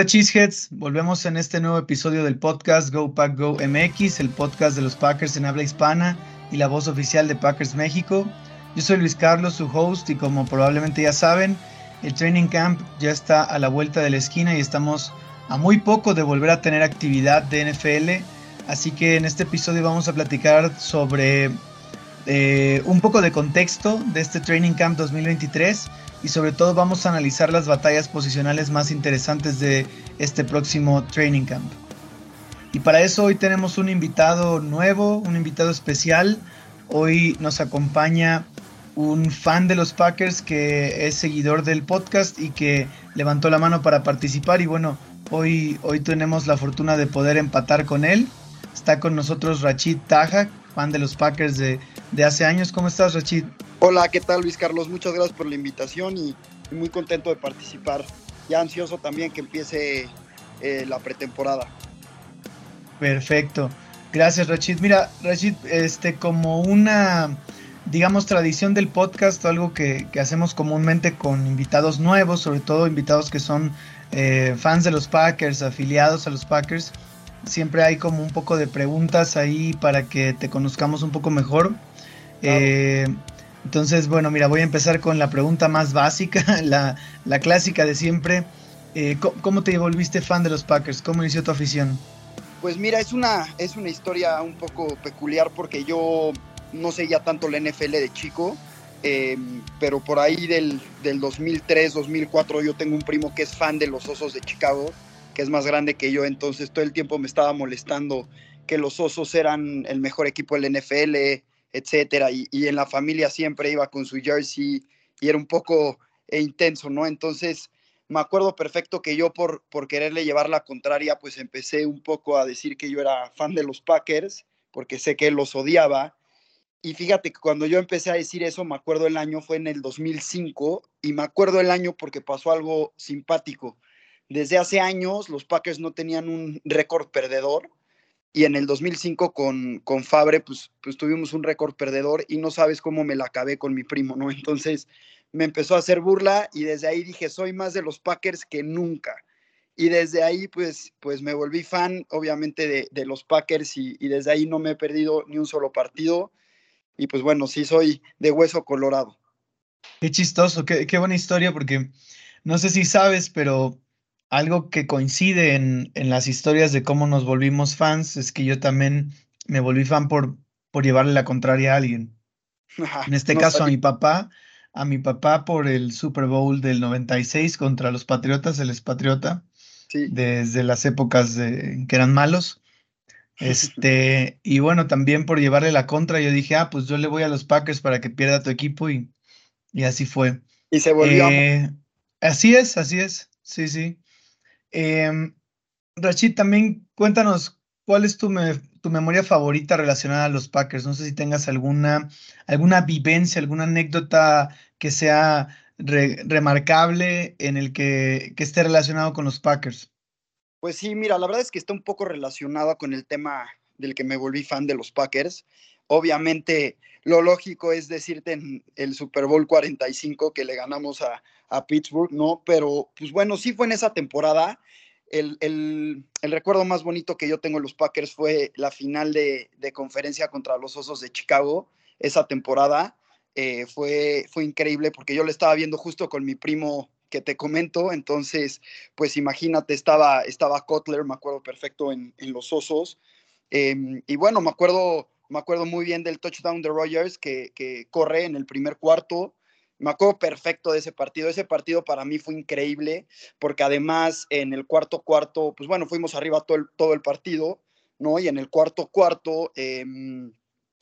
Hola Cheeseheads, volvemos en este nuevo episodio del podcast Go Pack Go MX, el podcast de los Packers en habla hispana y la voz oficial de Packers México. Yo soy Luis Carlos, su host, y como probablemente ya saben, el training camp ya está a la vuelta de la esquina y estamos a muy poco de volver a tener actividad de NFL. Así que en este episodio vamos a platicar sobre eh, un poco de contexto de este Training Camp 2023 y sobre todo vamos a analizar las batallas posicionales más interesantes de este próximo Training Camp. Y para eso hoy tenemos un invitado nuevo, un invitado especial. Hoy nos acompaña un fan de los Packers que es seguidor del podcast y que levantó la mano para participar y bueno, hoy, hoy tenemos la fortuna de poder empatar con él. Está con nosotros Rachid Taja, fan de los Packers de, hace años. ¿Cómo estás, Rachid? Hola, ¿qué tal, Luis Carlos? Muchas gracias por la invitación y muy contento de participar. Ya ansioso también que empiece eh, la pretemporada. Perfecto. Gracias, Rachid. Mira, Rachid, este, como una, digamos, tradición del podcast, algo que, hacemos comúnmente con invitados nuevos, sobre todo invitados que son eh, fans de los Packers, afiliados a los Packers, siempre hay como un poco de preguntas ahí para que te conozcamos un poco mejor. Eh, entonces, bueno, mira, voy a empezar con la pregunta más básica, la, clásica de siempre. Eh, ¿Cómo te volviste fan de los Packers? ¿Cómo inició tu afición? Pues mira, es una, es una historia un poco peculiar porque yo no seguía tanto la NFL de chico, em, pero por ahí del, del 2003, 2004 yo tengo un primo que es fan de los Osos de Chicago que es más grande que yo, entonces todo el tiempo me estaba molestando que los Osos eran el mejor equipo del NFL, etcétera, y, en la familia siempre iba con su jersey y era un poco eh, intenso, ¿no? Entonces me acuerdo perfecto que yo por, por quererle llevar la contraria, pues empecé un poco a decir que yo era fan de los Packers, porque sé que los odiaba. Y fíjate que cuando yo empecé a decir eso, me acuerdo el año fue en el 2005, y me acuerdo el año porque pasó algo simpático. Desde hace años los Packers no tenían un récord perdedor y en el 2005 con, con Fabre pues, pues tuvimos un récord perdedor y no sabes cómo me la acabé con mi primo, ¿no? Entonces me empezó a hacer burla y desde ahí dije, soy más de los Packers que nunca. Y desde ahí pues, pues me volví fan obviamente de, de los Packers y, desde ahí no me he perdido ni un solo partido. Y pues bueno, sí soy de hueso colorado. Qué chistoso, qué, qué buena historia porque no sé si sabes, pero algo que coincide en, las historias de cómo nos volvimos fans es que yo también me volví fan por, por llevarle la contraria a alguien. En este caso a mi papá, a mi papá por el Super Bowl del 96 contra los Patriotas, el expatriota, desde las épocas en que eran malos. Este, y bueno, también por llevarle la contra, yo dije, ah, pues yo le voy a los Packers para que pierda tu equipo y, y así fue. Y se volvió. Eh, así es, así es, sí, sí. Eh, Rachid, también cuéntanos cuál es tu, tu, memoria favorita relacionada a los Packers. No sé si tengas alguna, alguna vivencia, alguna anécdota que sea remarcable en el que, que esté relacionado con los Packers. Pues sí, mira, la verdad es que está un poco relacionada con el tema del que me volví fan de los Packers. Obviamente, lo lógico es decirte en el Super Bowl 45 que le ganamos a, a Pittsburgh, ¿no? Pero, pues bueno, sí fue en esa temporada. El, el, el, recuerdo más bonito que yo tengo en los Packers fue la final de, de conferencia contra los Osos de Chicago, esa temporada. Eh, fue, fue increíble porque yo lo estaba viendo justo con mi primo que te comento, entonces, pues imagínate, estaba, estaba Kotler, me acuerdo perfecto, en, en los Osos. Em, y bueno, me acuerdo, me acuerdo muy bien del touchdown de Rogers que, que corre en el primer cuarto me acuerdo perfecto de ese partido. Ese partido para mí fue increíble porque además en el cuarto cuarto, pues bueno, fuimos arriba todo el, todo el partido, ¿no? Y en el cuarto cuarto em,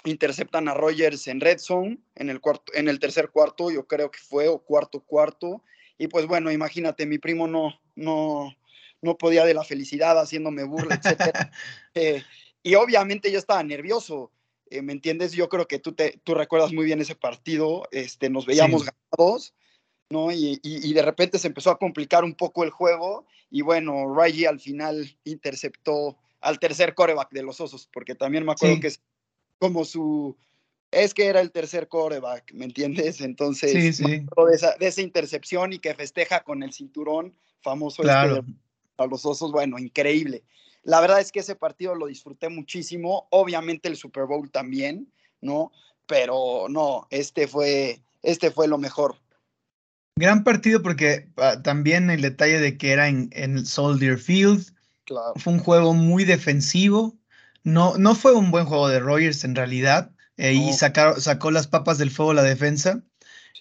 interceptan a Rogers en red zone, en el, cuarto, en el tercer cuarto, yo creo que fue, o cuarto cuarto. Y pues bueno, imagínate, mi primo no, no, no podía de la felicidad haciéndome burla, etc. Eh, y obviamente yo estaba nervioso eh, ¿me entiendes? Yo creo que tú, te, tú recuerdas muy bien ese partido, este, nos veíamos ganados, ¿no? Y, y, de repente se empezó a complicar un poco el juego y bueno, Raji al final interceptó al tercer coreback de los Osos, porque también me acuerdo que es como su... Es que era el tercer coreback, ¿me entiendes? Entonces, sí, sí. De, esa, de, esa, intercepción y que festeja con el cinturón famoso. Claro. a los Osos, bueno, increíble. La verdad es que ese partido lo disfruté muchísimo, obviamente el Super Bowl también, ¿no? Pero no, este fue, este fue lo mejor. Gran partido porque ah, también el detalle de que era en, en Soldier Field, fue un juego muy defensivo, no, no fue un buen juego de Rogers en realidad, eh, y sacó las papas del fuego la defensa.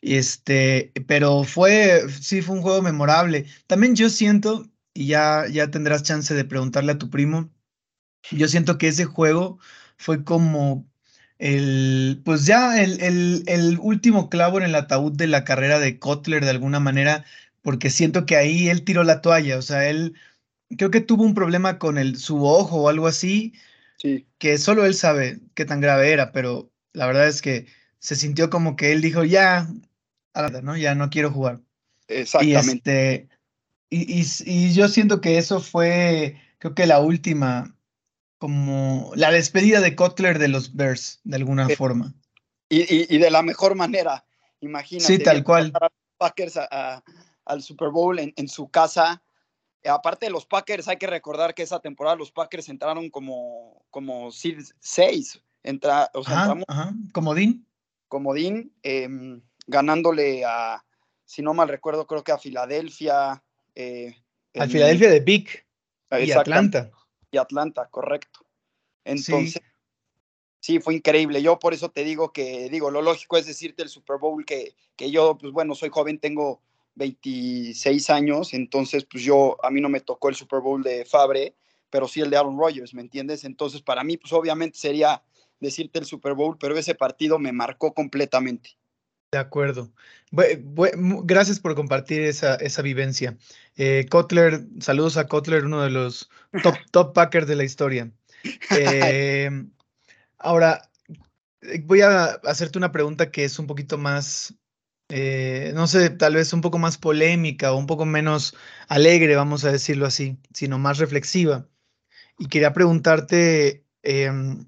Este, pero fue, sí, fue un juego memorable. También yo siento, y ya, ya tendrás chance de preguntarle a tu primo, yo siento que ese juego fue como el, pues ya el, el, el, último clavo en el ataúd de la carrera de Kotler de alguna manera, porque siento que ahí él tiró la toalla, o sea, él creo que tuvo un problema con el, su ojo o algo así, sí. que solo él sabe qué tan grave era, pero la verdad es que se sintió como que él dijo, ya, ¿no? Ya no quiero jugar. Exactamente. Y, este, y, y, yo siento que eso fue, creo que la última, como la despedida de Kotler de los Bears, de alguna forma. Y, y, de la mejor manera, imagínate. Sí, tal cual. Packers al Super Bowl en, en su casa aparte de los Packers, hay que recordar que esa temporada los Packers entraron como, como 6. Entra, o sea, ajá, Comodín. Comodín, em, ganándole a, si no mal recuerdo, creo que a Filadelfia. Eh, a Filadelfia de Big. Y Atlanta. Y Atlanta, correcto. Entonces, sí. fue increíble. Yo por eso te digo que, digo, lo lógico es decirte el Super Bowl que, que yo, pues bueno, soy joven, tengo 26 años, entonces pues yo, a mí no me tocó el Super Bowl de Fabre, pero sí el de Aaron Rodgers, ¿me entiendes? Entonces para mí pues obviamente sería decirte el Super Bowl, pero ese partido me marcó completamente. De acuerdo. gracias por compartir esa, esa vivencia. Eh, Kotler, saludos a Kotler, uno de los top, top Packers de la historia. Eh, ahora, voy a hacerte una pregunta que es un poquito más eh, no sé, tal vez un poco más polémica o un poco menos alegre, vamos a decirlo así, sino más reflexiva. Y quería preguntarte em,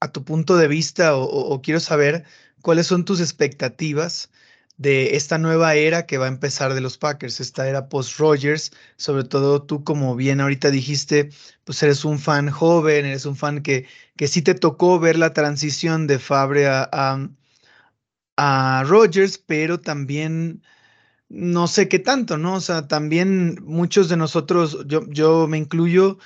a tu punto de vista o, quiero saber cuáles son tus expectativas de esta nueva era que va a empezar de los Packers, esta era post-Rogers, sobre todo tú como bien ahorita dijiste, pues eres un fan joven, eres un fan que, que sí te tocó ver la transición de Fabre a, a Rogers, pero también no sé qué tanto, ¿no? O sea, también muchos de nosotros, yo, yo me incluyo,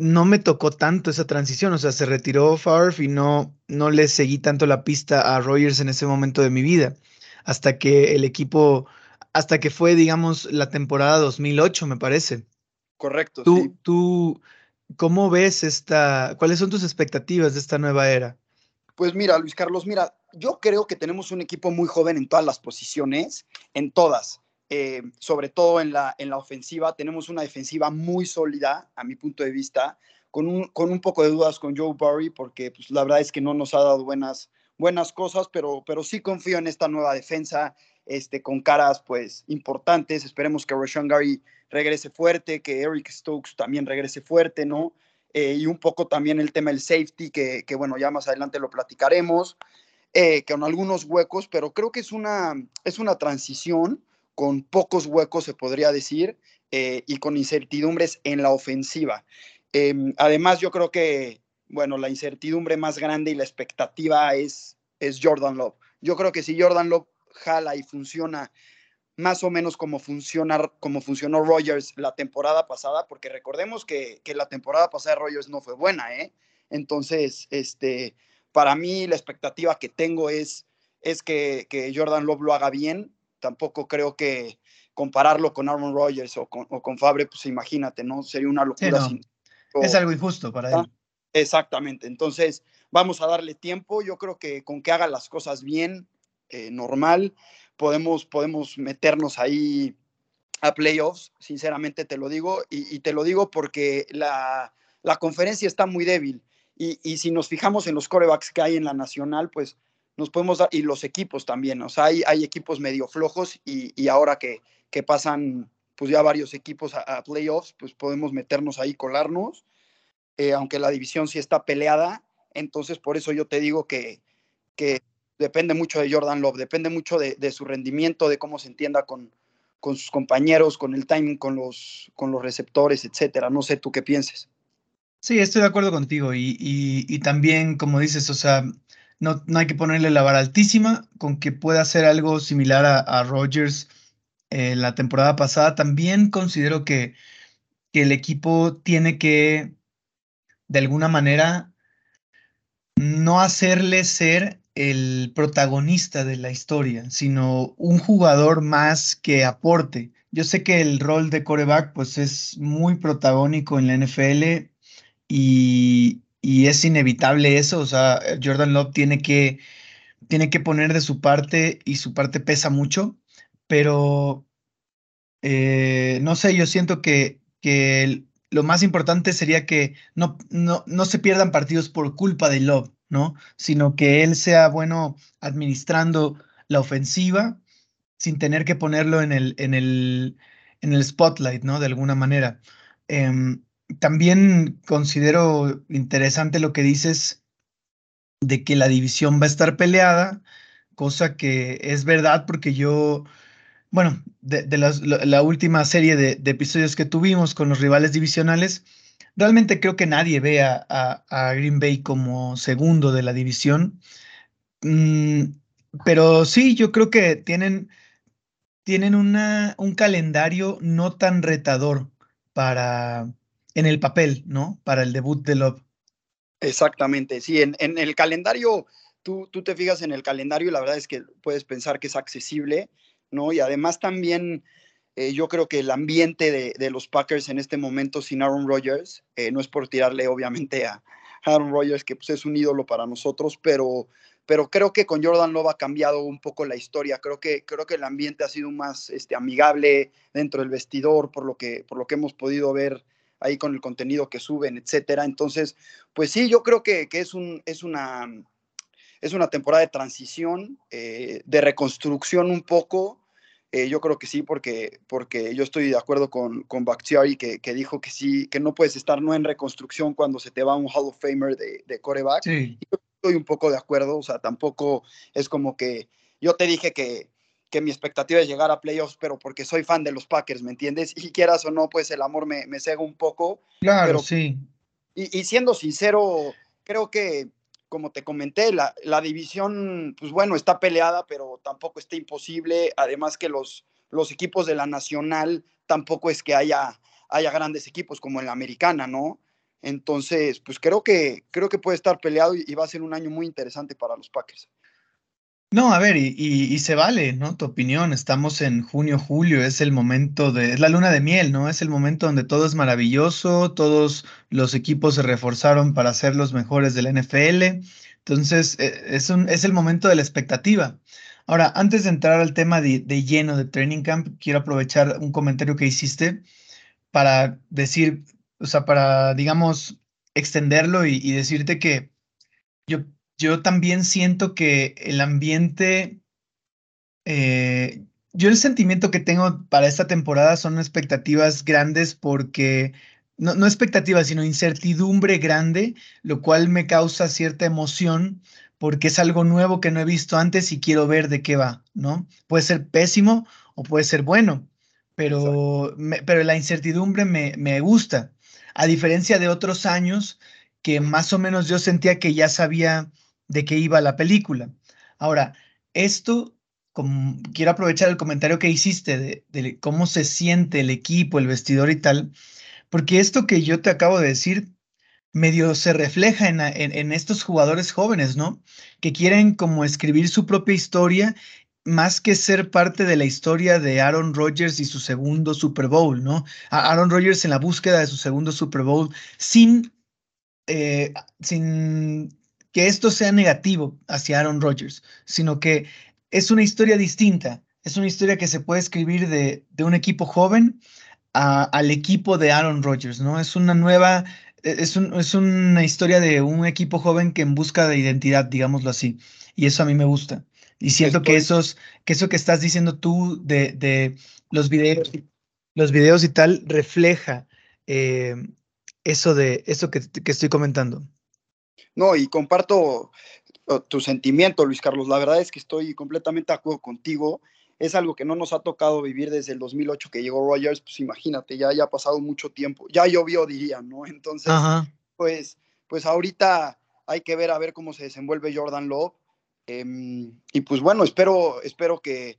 no me tocó tanto esa transición, o sea, se retiró Favre y no, no le seguí tanto la pista a Rogers en ese momento de mi vida, hasta que el equipo, hasta que fue, digamos, la temporada 2008, me parece. Correcto. Tú, sí. tú, ¿cómo ves esta, cuáles son tus expectativas de esta nueva era? Pues mira, Luis Carlos, mira, yo creo que tenemos un equipo muy joven en todas las posiciones, en todas. Eh, sobre todo en la, en la ofensiva, tenemos una defensiva muy sólida, a mi punto de vista, con un, con un poco de dudas con Joe Burry, porque pues, la verdad es que no nos ha dado buenas, buenas cosas, pero, pero sí confío en esta nueva defensa, este, con caras pues importantes. Esperemos que Rashawn Gary regrese fuerte, que Eric Stokes también regrese fuerte, ¿no? Eh, y un poco también el tema del safety, que, que, bueno, ya más adelante lo platicaremos eh, con algunos huecos, pero creo que es una, es una transición con pocos huecos, se podría decir, eh, y con incertidumbres en la ofensiva. Em, además, yo creo que, bueno, la incertidumbre más grande y la expectativa es, es Jordan Love. Yo creo que si Jordan Love jala y funciona más o menos como, funciona, como funcionó Rogers la temporada pasada, porque recordemos que, que la temporada pasada Rogers no fue buena, ¿eh? Entonces, este, para mí la expectativa que tengo es, es que, Jordan Love lo haga bien. Tampoco creo que compararlo con Aaron Rodgers o con, Fabre, pues imagínate, ¿no? Sería una locura. es algo injusto para él. Exactamente. Entonces, vamos a darle tiempo. Yo creo que con que haga las cosas bien, eh, normal, podemos, podemos meternos ahí a playoffs, sinceramente te lo digo, y, te lo digo porque la, la, conferencia está muy débil. Y, si nos fijamos en los corebacks que hay en la nacional, pues nos podemos dar, y los equipos también, o sea, hay, hay equipos medio flojos y, ahora que, que, pasan pues ya varios equipos a, playoffs, pues podemos meternos ahí, colarnos, eh, aunque la división sí está peleada, entonces por eso yo te digo que, que depende mucho de Jordan Love, depende mucho de, de, su rendimiento, de cómo se entienda con, con sus compañeros, con el timing, con los, con los receptores, etcétera. No sé tú qué pienses. Sí, estoy de acuerdo contigo y, también, como dices, o sea, no, no, hay que ponerle la vara altísima con que pueda hacer algo similar a, a Rogers la temporada pasada. También considero que, que el equipo tiene que, de alguna manera, no hacerle ser el protagonista de la historia, sino un jugador más que aporte. Yo sé que el rol de coreback pues es muy protagónico en la NFL y, es inevitable eso, o sea, Jordan Love tiene que, tiene que poner de su parte y su parte pesa mucho, pero eh, no sé, yo siento que, que lo más importante sería que no, no, no se pierdan partidos por culpa de Love, ¿no? Sino que él sea bueno administrando la ofensiva sin tener que ponerlo en el, en el, en el spotlight, ¿no? De alguna manera. Em, también considero interesante lo que dices de que la división va a estar peleada, cosa que es verdad porque yo, bueno, de, la, última serie de, episodios que tuvimos con los rivales divisionales, realmente creo que nadie ve a, Green Bay como segundo de la división. Mm, pero sí, yo creo que tienen, tienen una, un calendario no tan retador para en el papel, ¿no? Para el debut de Love. Exactamente, sí, en, el calendario, tú, tú, te fijas en el calendario y la verdad es que puedes pensar que es accesible, ¿no? Y además también eh, yo creo que el ambiente de, los Packers en este momento sin Aaron Rodgers, eh, no es por tirarle obviamente a Aaron Rodgers, que pues, es un ídolo para nosotros, pero, pero creo que con Jordan Love ha cambiado un poco la historia. Creo que, creo que el ambiente ha sido más este, amigable dentro del vestidor, por lo que, por lo que hemos podido ver ahí con el contenido que suben, etcétera. Entonces, pues sí, yo creo que, es, un, es, una, es una temporada de transición, eh, de reconstrucción un poco. Eh, yo creo que sí, porque, porque yo estoy de acuerdo con, con Bakhtiari, que, que, dijo que sí, que no puedes estar no en reconstrucción cuando se te va un Hall of Famer de, de coreback. Sí. Yo estoy un poco de acuerdo, o sea, tampoco es como que yo te dije que, que mi expectativa es llegar a playoffs, pero porque soy fan de los Packers, ¿me entiendes? Y quieras o no, pues el amor me, me cega un poco. Claro, sí. Y, siendo sincero, creo que, como te comenté, la, la, división, pues bueno, está peleada, pero tampoco está imposible. Además que los, los equipos de la nacional tampoco es que haya, haya grandes equipos como en la americana, ¿no? Entonces, pues creo que, creo que puede estar peleado y va a ser un año muy interesante para los Packers. No, a ver, y, se vale, ¿no? Tu opinión, estamos en junio, julio, es el momento de, es la luna de miel, ¿no? Es el momento donde todo es maravilloso, todos los equipos se reforzaron para ser los mejores de la NFL, entonces e, es, un, es el momento de la expectativa. Ahora, antes de entrar al tema de, lleno de Training Camp, quiero aprovechar un comentario que hiciste para decir, o sea, para, digamos, extenderlo y decirte que yo yo también siento que el ambiente, eh, yo el sentimiento que tengo para esta temporada son expectativas grandes porque, no, no expectativas, sino incertidumbre grande, lo cual me causa cierta emoción porque es algo nuevo que no he visto antes y quiero ver de qué va, ¿no? Puede ser pésimo o puede ser bueno, pero, pero la incertidumbre me, me gusta, a diferencia de otros años que más o menos yo sentía que ya sabía de qué iba la película. Ahora, esto, como, quiero aprovechar el comentario que hiciste de, cómo se siente el equipo, el vestidor y tal, porque esto que yo te acabo de decir medio se refleja en, en, estos jugadores jóvenes, ¿no? Que quieren como escribir su propia historia más que ser parte de la historia de Aaron Rodgers y su segundo Super Bowl, ¿no? Aaron Rodgers en la búsqueda de su segundo Super Bowl sin, eh, sin que esto sea negativo hacia Aaron Rodgers, sino que es una historia distinta. Es una historia que se puede escribir de, un equipo joven al equipo de Aaron Rodgers, ¿no? Es una nueva, e, es, es, una historia de un equipo joven que en busca de identidad, digámoslo así. Y eso a mí me gusta. Y siento que, esos, que eso que estás diciendo tú de, los videos, los videos y tal refleja eh, eso de eso que, que estoy comentando. No, y comparto tu sentimiento, Luis Carlos. La verdad es que estoy completamente de acuerdo contigo. es algo que no nos ha tocado vivir desde el 2008 que llegó Rogers, pues imagínate, ya, ya ha pasado mucho tiempo, ya llovió, diría, ¿no? Entonces, pues, pues ahorita hay que ver a ver cómo se desenvuelve Jordan Love. Em, y pues bueno, espero, espero que,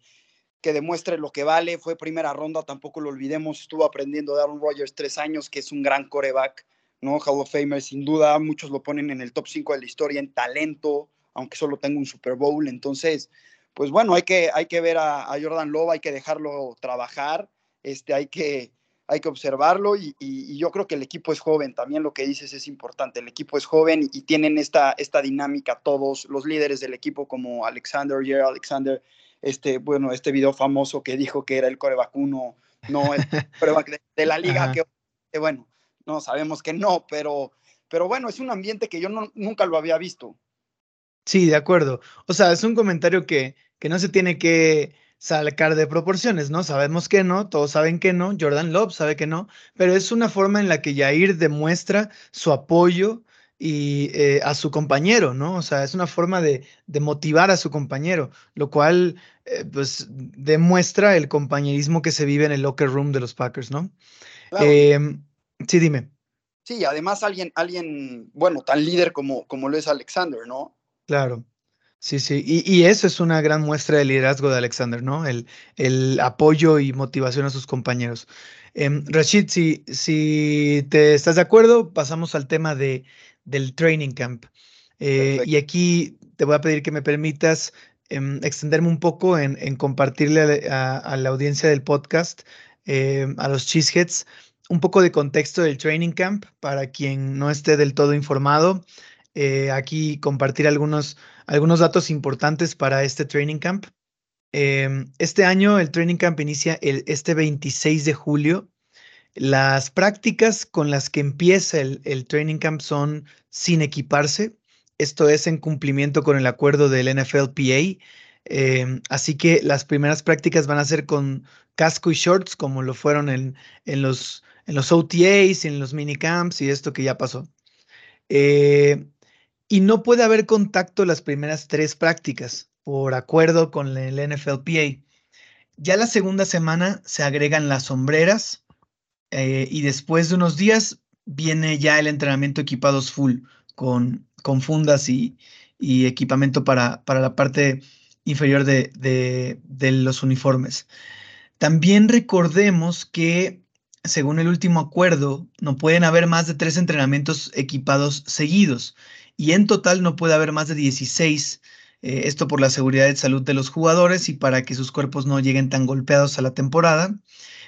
que demuestre lo que vale. Fue primera ronda, tampoco lo olvidemos. Estuvo aprendiendo de Aaron Rodgers tres años, que es un gran coreback, ¿no? Hall of Famer, sin duda. Muchos lo ponen en el top 5 de la historia en talento, aunque solo tenga un Super Bowl. Entonces, pues bueno, hay que, hay que ver a, Jordan Love, hay que dejarlo trabajar, este, hay, que, hay que observarlo y, yo creo que el equipo es joven, también lo que dices es importante, el equipo es joven y tienen esta, esta dinámica todos, los líderes del equipo como Alexander, Jerry Alexander, este, bueno, este video famoso que dijo que era el coreback uno, no el coreback de, la liga, que, bueno, no sabemos que no, pero, pero bueno, es un ambiente que yo nunca lo había visto. Sí, de acuerdo. O sea, es un comentario que, que no se tiene que sacar de proporciones, ¿no? Sabemos que no, todos saben que no, Jordan Love sabe que no, pero es una forma en la que Jair demuestra su apoyo y eh, a su compañero, ¿no? O sea, es una forma de, motivar a su compañero, lo cual eh, pues demuestra el compañerismo que se vive en el locker room de los Packers, ¿no? Em, sí, dime. Sí, además alguien, alguien, bueno, tan líder como, como lo es Alexander, ¿no? Claro. Sí, sí, y, eso es una gran muestra de liderazgo de Alexander, ¿no? El, el apoyo y motivación a sus compañeros. Em, Rashid, si, si te estás de acuerdo, pasamos al tema de, del training camp. Eh, y aquí te voy a pedir que me permitas em, extenderme un poco en, compartirle a, la audiencia del podcast, em, a los cheeseheads, un poco de contexto del training camp para quien no esté del todo informado. Eh, aquí compartir algunos, algunos datos importantes para este training camp. Em, este año el training camp inicia el, este 26 de julio las prácticas con las que empieza el, training camp son sin equiparse. Esto es en cumplimiento con el acuerdo del NFLPA. Em, así que las primeras prácticas van a ser con casco y shorts, como lo fueron en, en los, en los OTAs, en los minicamps y esto que ya pasó. Eh, y no puede haber contacto las primeras tres prácticas, por acuerdo con el NFLPA. Ya la segunda semana se agregan las sombreras, eh, y después de unos días viene ya el entrenamiento equipados full con, con fundas y, equipamiento para, para, la parte inferior de, de, los uniformes. También recordemos que, según el último acuerdo, no pueden haber más de tres entrenamientos equipados seguidos y en total no puede haber más de 16. Eh, esto por la seguridad de salud de los jugadores y para que sus cuerpos no lleguen tan golpeados a la temporada.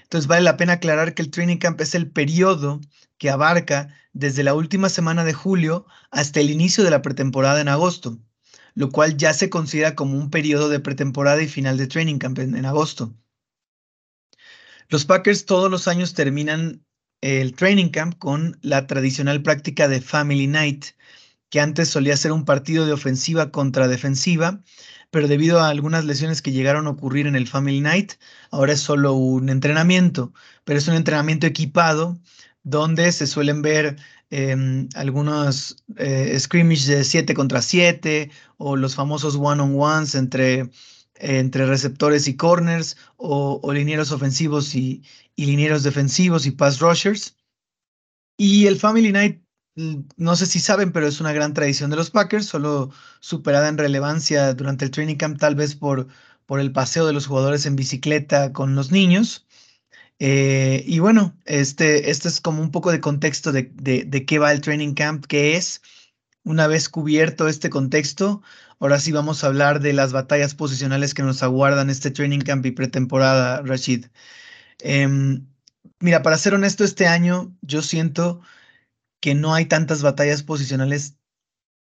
Entonces vale la pena aclarar que el training camp es el periodo que abarca desde la última semana de julio hasta el inicio de la pretemporada en agosto, lo cual ya se considera como un periodo de pretemporada y final de training camp en, agosto. Los Packers todos los años terminan el training camp con la tradicional práctica de Family Night, que antes solía ser un partido de ofensiva contra defensiva, pero debido a algunas lesiones que llegaron a ocurrir en el Family Night, ahora es solo un entrenamiento, pero es un entrenamiento equipado donde se suelen ver em, algunos eh, scrimmages de 7 contra 7 o los famosos one-on-ones entre, entre receptores y corners o, o linieros ofensivos y, y linieros defensivos y pass rushers. Y el Family Night Mm, no sé si saben, pero es una gran tradición de los Packers, solo superada en relevancia durante el training camp, tal vez por, el paseo de los jugadores en bicicleta con los niños. Eh, y bueno, este, este es como un poco de contexto de, de, qué va el training camp, qué es. Una vez cubierto este contexto, ahora sí vamos a hablar de las batallas posicionales que nos aguardan este training camp y pretemporada, Rashid. Em, mira, para ser honesto, este año yo siento que no hay tantas batallas posicionales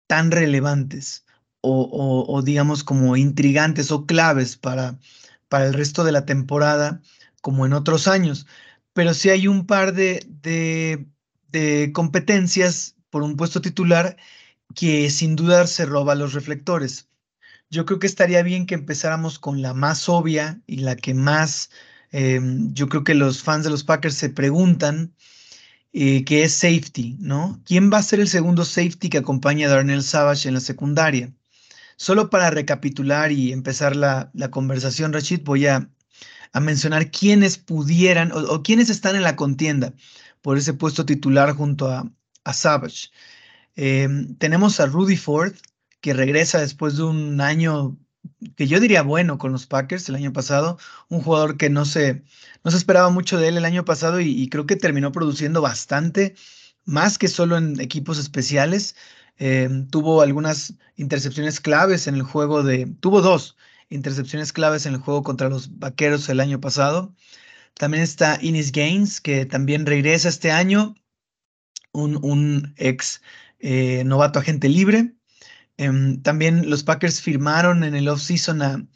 tan relevantes o, digamos como intrigantes o claves para, para el resto de la temporada como en otros años. Pero sí hay un par de, de, competencias por un puesto titular que sin duda se roba los reflectores. Yo creo que estaría bien que empezáramos con la más obvia y la que más em, yo creo que los fans de los Packers se preguntan eh, que es safety, ¿no? ¿Quién va a ser el segundo safety que acompaña a Darnell Savage en la secundaria? solo para recapitular y empezar la, conversación, Rachid, voy a, mencionar quiénes pudieran o, quiénes están en la contienda por ese puesto titular junto a, Savage. Em, tenemos a Rudy Ford, que regresa después de un año que yo diría bueno con los Packers el año pasado, un jugador que no se, no se esperaba mucho de él el año pasado y, creo que terminó produciendo bastante, más que solo en equipos especiales. Eh, tuvo algunas intercepciones claves en el juego de, tuvo dos intercepciones claves en el juego contra los Vaqueros el año pasado. También está Inis Gaines, que también regresa este año, un, un ex eh, novato agente libre. Em, también los Packers firmaron en el offseason a,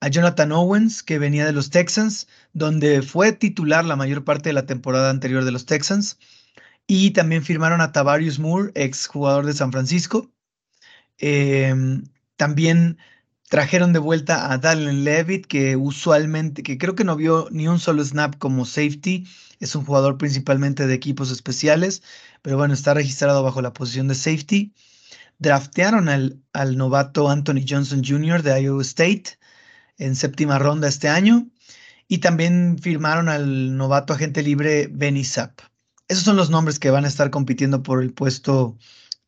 a Jonathan Owens, que venía de los Texans, donde fue titular la mayor parte de la temporada anterior de los Texans. Y también firmaron a Tavarius Moore, ex jugador de San Francisco. Em, también trajeron de vuelta a Dallin Levitt, que usualmente, que creo que no vio ni un solo snap como safety. Es un jugador principalmente de equipos especiales, pero bueno, está registrado bajo la posición de safety draftearon al, al, novato Anthony Johnson Jr. de Iowa State en séptima ronda este año y también firmaron al novato agente libre Benny Sapp. Esos son los nombres que van a estar compitiendo por el puesto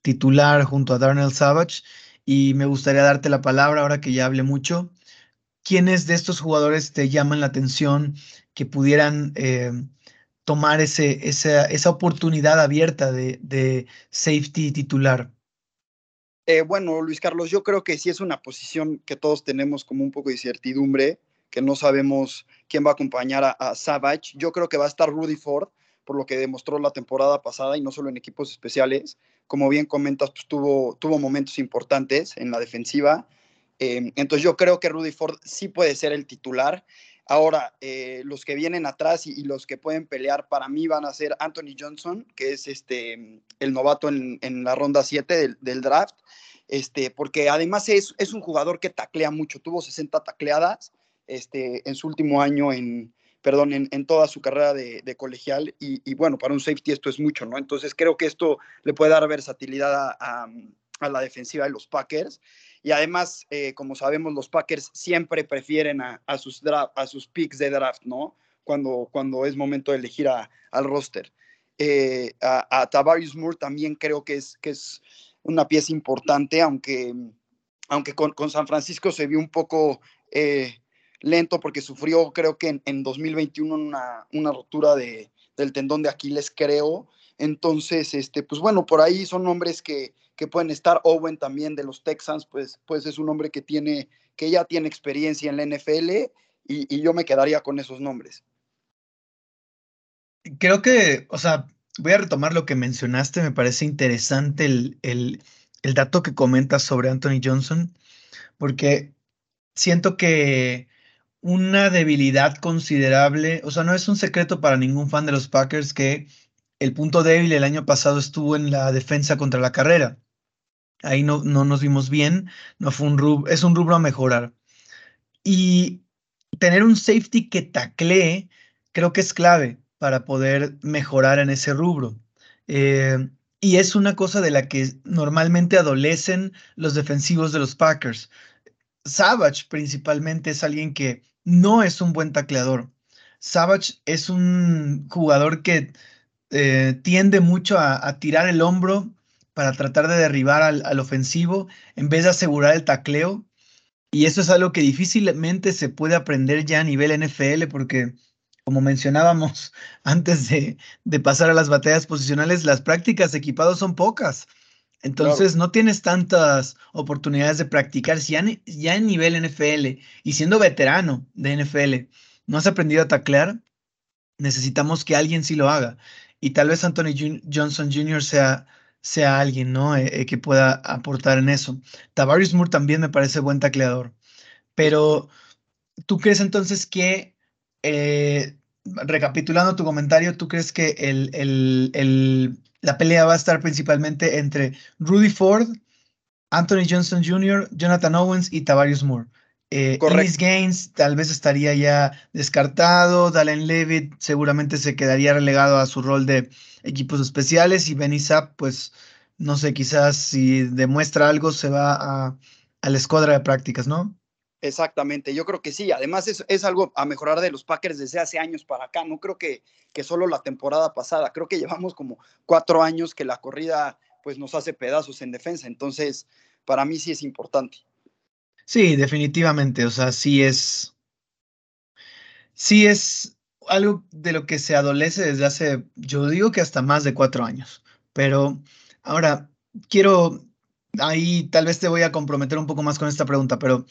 titular junto a Darnell Savage y me gustaría darte la palabra ahora que ya hablé mucho. ¿Quiénes de estos jugadores te llaman la atención que pudieran eh, tomar ese, esa, esa, oportunidad abierta de, de safety titular? Eh, bueno, Luis Carlos, yo creo que sí es una posición que todos tenemos como un poco de incertidumbre, que no sabemos quién va a acompañar a, Savage. Yo creo que va a estar Rudy Ford, por lo que demostró la temporada pasada y no solo en equipos especiales. Como bien comentas, pues tuvo, tuvo momentos importantes en la defensiva. Eh, entonces yo creo que Rudy Ford sí puede ser el titular. Ahora, eh, los que vienen atrás y, los que pueden pelear para mí van a ser Anthony Johnson, que es este, el novato en, la ronda 7 del, draft, este, porque además es, es, un jugador que taclea mucho, tuvo 60 tacleadas este, en su último año en, perdón, en, toda su carrera de, colegial y, bueno, para un safety esto es mucho, ¿no? Entonces creo que esto le puede dar versatilidad a la defensiva de los Packers. Y además, eh, como sabemos, los Packers siempre prefieren a, sus, a picks de draft, ¿no? Cuando, cuando es momento de elegir al roster. Eh, a, a, Tavarius Moore también creo que es, que es una pieza importante, aunque, aunque con, San Francisco se vio un poco eh, lento porque sufrió, creo que en, 2021, una, una rotura de, del tendón de Aquiles, creo. Entonces, este, pues bueno, por ahí son nombres que, que pueden estar. Owen también de los Texans, pues, pues es un hombre que tiene, que ya tiene experiencia en la NFL y, yo me quedaría con esos nombres. Creo que, o sea, voy a retomar lo que mencionaste, me parece interesante el, el, el dato que comentas sobre Anthony Johnson, porque siento que una debilidad considerable, o sea, no es un secreto para ningún fan de los Packers que el punto débil el año pasado estuvo en la defensa contra la carrera. Ahí no, no nos vimos bien, no fue un rubro, es un rubro a mejorar. Y tener un safety que taclee, creo que es clave para poder mejorar en ese rubro. Eh, y es una cosa de la que normalmente adolecen los defensivos de los Packers. Savage principalmente es alguien que no es un buen tacleador. Savage es un jugador que eh, tiende mucho a, tirar el hombro para tratar de derribar al, ofensivo en vez de asegurar el tacleo. Y eso es algo que difícilmente se puede aprender ya a nivel NFL porque, como mencionábamos antes de, pasar a las batallas posicionales, las prácticas equipados son pocas. Entonces no tienes tantas oportunidades de practicar. Si ya, ya en nivel NFL y siendo veterano de NFL no has aprendido a taclear, necesitamos que alguien sí lo haga. Y tal vez Anthony Johnson Jr. sea sea alguien, ¿no? Eh, eh, que pueda aportar en eso. Tavarius Moore también me parece buen tacleador. Pero, ¿tú crees entonces que, eh, recapitulando tu comentario, ¿tú crees que el, la pelea va a estar principalmente entre Rudy Ford, Anthony Johnson Jr., Jonathan Owens y Tavarius Moore? Eh, Gaines tal vez estaría ya descartado. Dalen Levitt seguramente se quedaría relegado a su rol de equipos especiales. Y Benny pues no sé, quizás si demuestra algo se va a, a la escuadra de prácticas, ¿no? Exactamente, yo creo que sí. Además, es, es, algo a mejorar de los Packers desde hace años para acá. No creo que, que solo la temporada pasada. Creo que llevamos como cuatro años que la corrida pues nos hace pedazos en defensa. Entonces, para mí sí es importante. Sí, definitivamente. O sea, sí es. Sí es algo de lo que se adolece desde hace, yo digo que hasta más de cuatro años. Pero ahora, quiero, ahí tal vez te voy a comprometer un poco más con esta pregunta, pero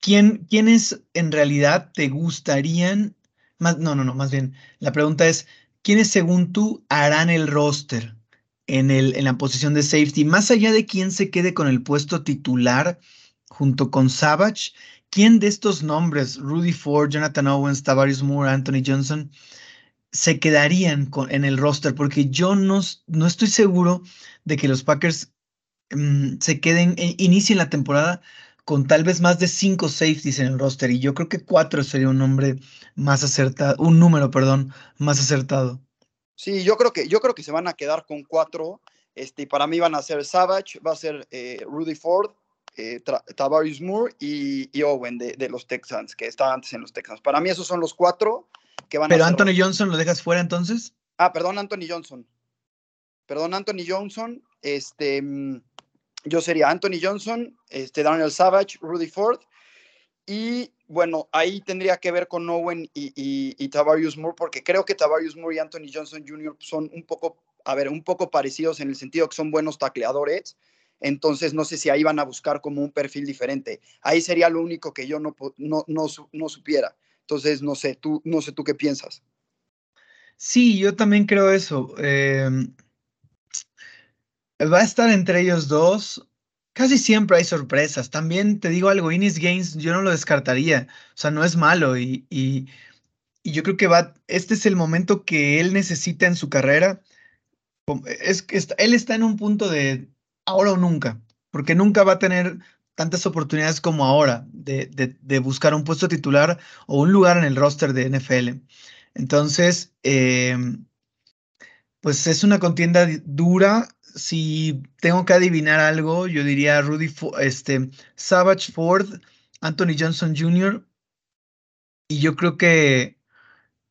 ¿quién, ¿quiénes en realidad te gustarían? Más, no, no, no, más bien, la pregunta es, ¿quiénes según tú harán el roster en, el, en la posición de safety? Más allá de quién se quede con el puesto titular junto con Savage, ¿quién de estos nombres, Rudy Ford, Jonathan Owens, Tavares Moore, Anthony Johnson, se quedarían en el roster? Porque yo no, no estoy seguro de que los Packers um, se queden, e, inicien la temporada con tal vez más de cinco safeties en el roster y yo creo que cuatro sería un nombre más acertado, un número, perdón, más acertado. Sí, yo creo que yo creo que se van a quedar con cuatro. Este, para mí van a ser Savage, va a ser eh, Rudy Ford, eh, Tavarius Moore y, y Owen de, de, los Texans, que estaba antes en los Texans. Para mí esos son los cuatro que van ¿Pero a ser... Anthony Johnson lo dejas fuera entonces? Ah, perdón, Anthony Johnson. Perdón, Anthony Johnson. Este, yo sería Anthony Johnson, este, Daniel Savage, Rudy Ford. Y bueno, ahí tendría que ver con Owen y, y, y Tavarius Moore, porque creo que Tavarius Moore y Anthony Johnson Jr. son un poco, a ver, un poco parecidos en el sentido que son buenos tacleadores. Entonces, no sé si ahí van a buscar como un perfil diferente. Ahí sería lo único que yo no, no, no, no supiera. Entonces, no sé, tú, no sé tú qué piensas. Sí, yo también creo eso. Eh, va a estar entre ellos dos. Casi siempre hay sorpresas. También te digo algo, Innis Gaines yo no lo descartaría. O sea, no es malo y, y, yo creo que va, este es el momento que él necesita en su carrera. Es que él está en un punto de ahora o nunca, porque nunca va a tener tantas oportunidades como ahora de, de, buscar un puesto titular o un lugar en el roster de NFL. Entonces, eh, pues es una contienda dura si tengo que adivinar algo, yo diría Rudy, este, Savage Ford, Anthony Johnson Jr. Y yo creo que,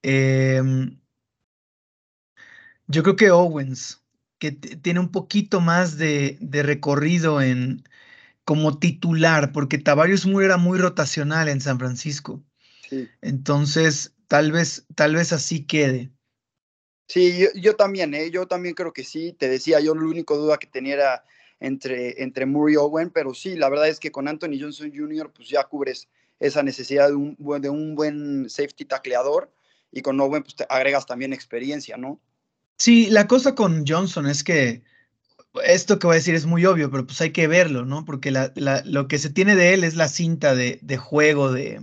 eh, yo creo que Owens, que tiene un poquito más de, de, recorrido en como titular, porque Tavarius Moore era muy rotacional en San Francisco. Sí. Entonces, tal vez, tal vez así quede. Sí, yo, yo, también, ¿eh? yo también creo que sí. Te decía, yo la única duda que tenía era entre, entre Moore y Owen, pero sí, la verdad es que con Anthony Johnson Jr. pues ya cubres esa necesidad de un, de un buen safety tacleador y con Owen pues te agregas también experiencia, ¿no? Sí, la cosa con Johnson es que esto que voy a decir es muy obvio, pero pues hay que verlo, ¿no? Porque lo que se tiene de él es la cinta de, juego de,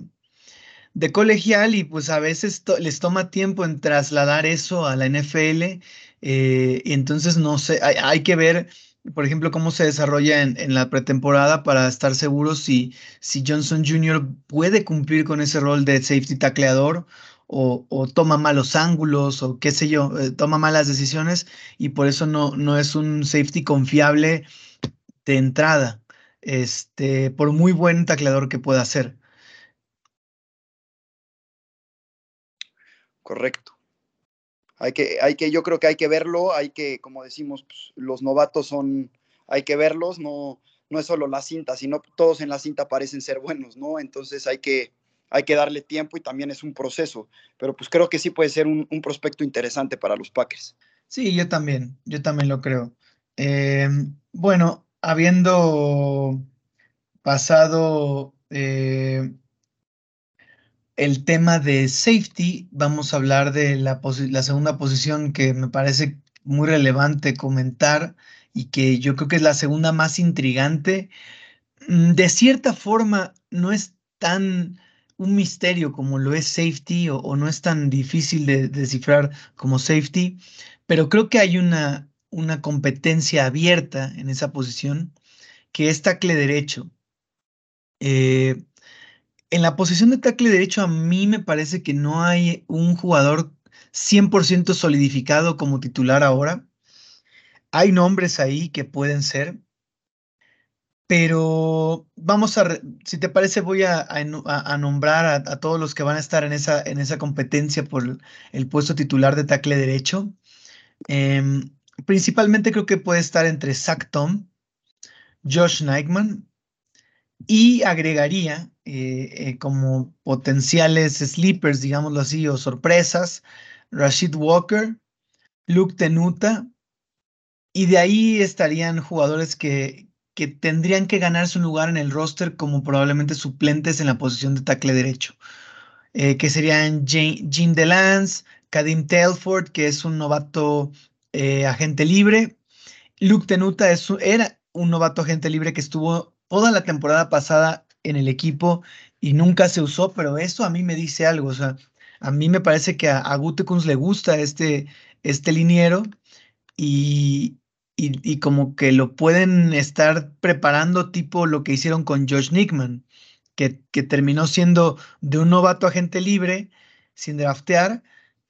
colegial y pues a veces les toma tiempo en trasladar eso a la NFL eh, y entonces no sé, hay, que ver, por ejemplo, cómo se desarrolla en, en, la pretemporada para estar seguros si, si Johnson Jr. puede cumplir con ese rol de safety tacleador o, toma malos ángulos o qué sé yo, eh, toma malas decisiones y por eso no, no es un safety confiable de entrada, este, por muy buen tacleador que pueda ser. Correcto. Hay que, hay que, yo creo que hay que verlo, hay que, como decimos, pues, los novatos son, hay que verlos, no, no es solo la cinta, sino todos en la cinta parecen ser buenos, ¿no? Entonces hay que, hay que darle tiempo y también es un proceso, pero pues creo que sí puede ser un, prospecto interesante para los Packers. Sí, yo también, yo también lo creo. Eh, bueno, habiendo pasado eh, el tema de safety, vamos a hablar de la, la, segunda posición que me parece muy relevante comentar y que yo creo que es la segunda más intrigante. Mm, de cierta forma, no es tan un misterio como lo es safety o, no es tan difícil de, de, descifrar como safety, pero creo que hay una, una competencia abierta en esa posición que es tackle derecho. Eh, en la posición de tackle derecho a mí me parece que no hay un jugador 100% solidificado como titular ahora. Hay nombres ahí que pueden ser, Pero vamos a, si te parece, voy a, nombrar a, todos los que van a estar en esa, en esa competencia por el, puesto titular de tackle derecho. Em, principalmente creo que puede estar entre Zach Tom, Josh Nightman y agregaría eh, eh, como potenciales sleepers, digámoslo así, o sorpresas, Rashid Walker, Luke Tenuta, y de ahí estarían jugadores que, que tendrían que ganarse un lugar en el roster como probablemente suplentes en la posición de tackle derecho, eh, que serían Jim DeLance, Kadim Telford, que es un novato eh, agente libre, Luke Tenuta es, era un novato agente libre que estuvo toda la temporada pasada en el equipo y nunca se usó, pero eso a mí me dice algo, o sea, a mí me parece que a, a le gusta este, este liniero y, y, como que lo pueden estar preparando tipo lo que hicieron con Josh Nickman, que, que terminó siendo de un novato agente libre sin draftear,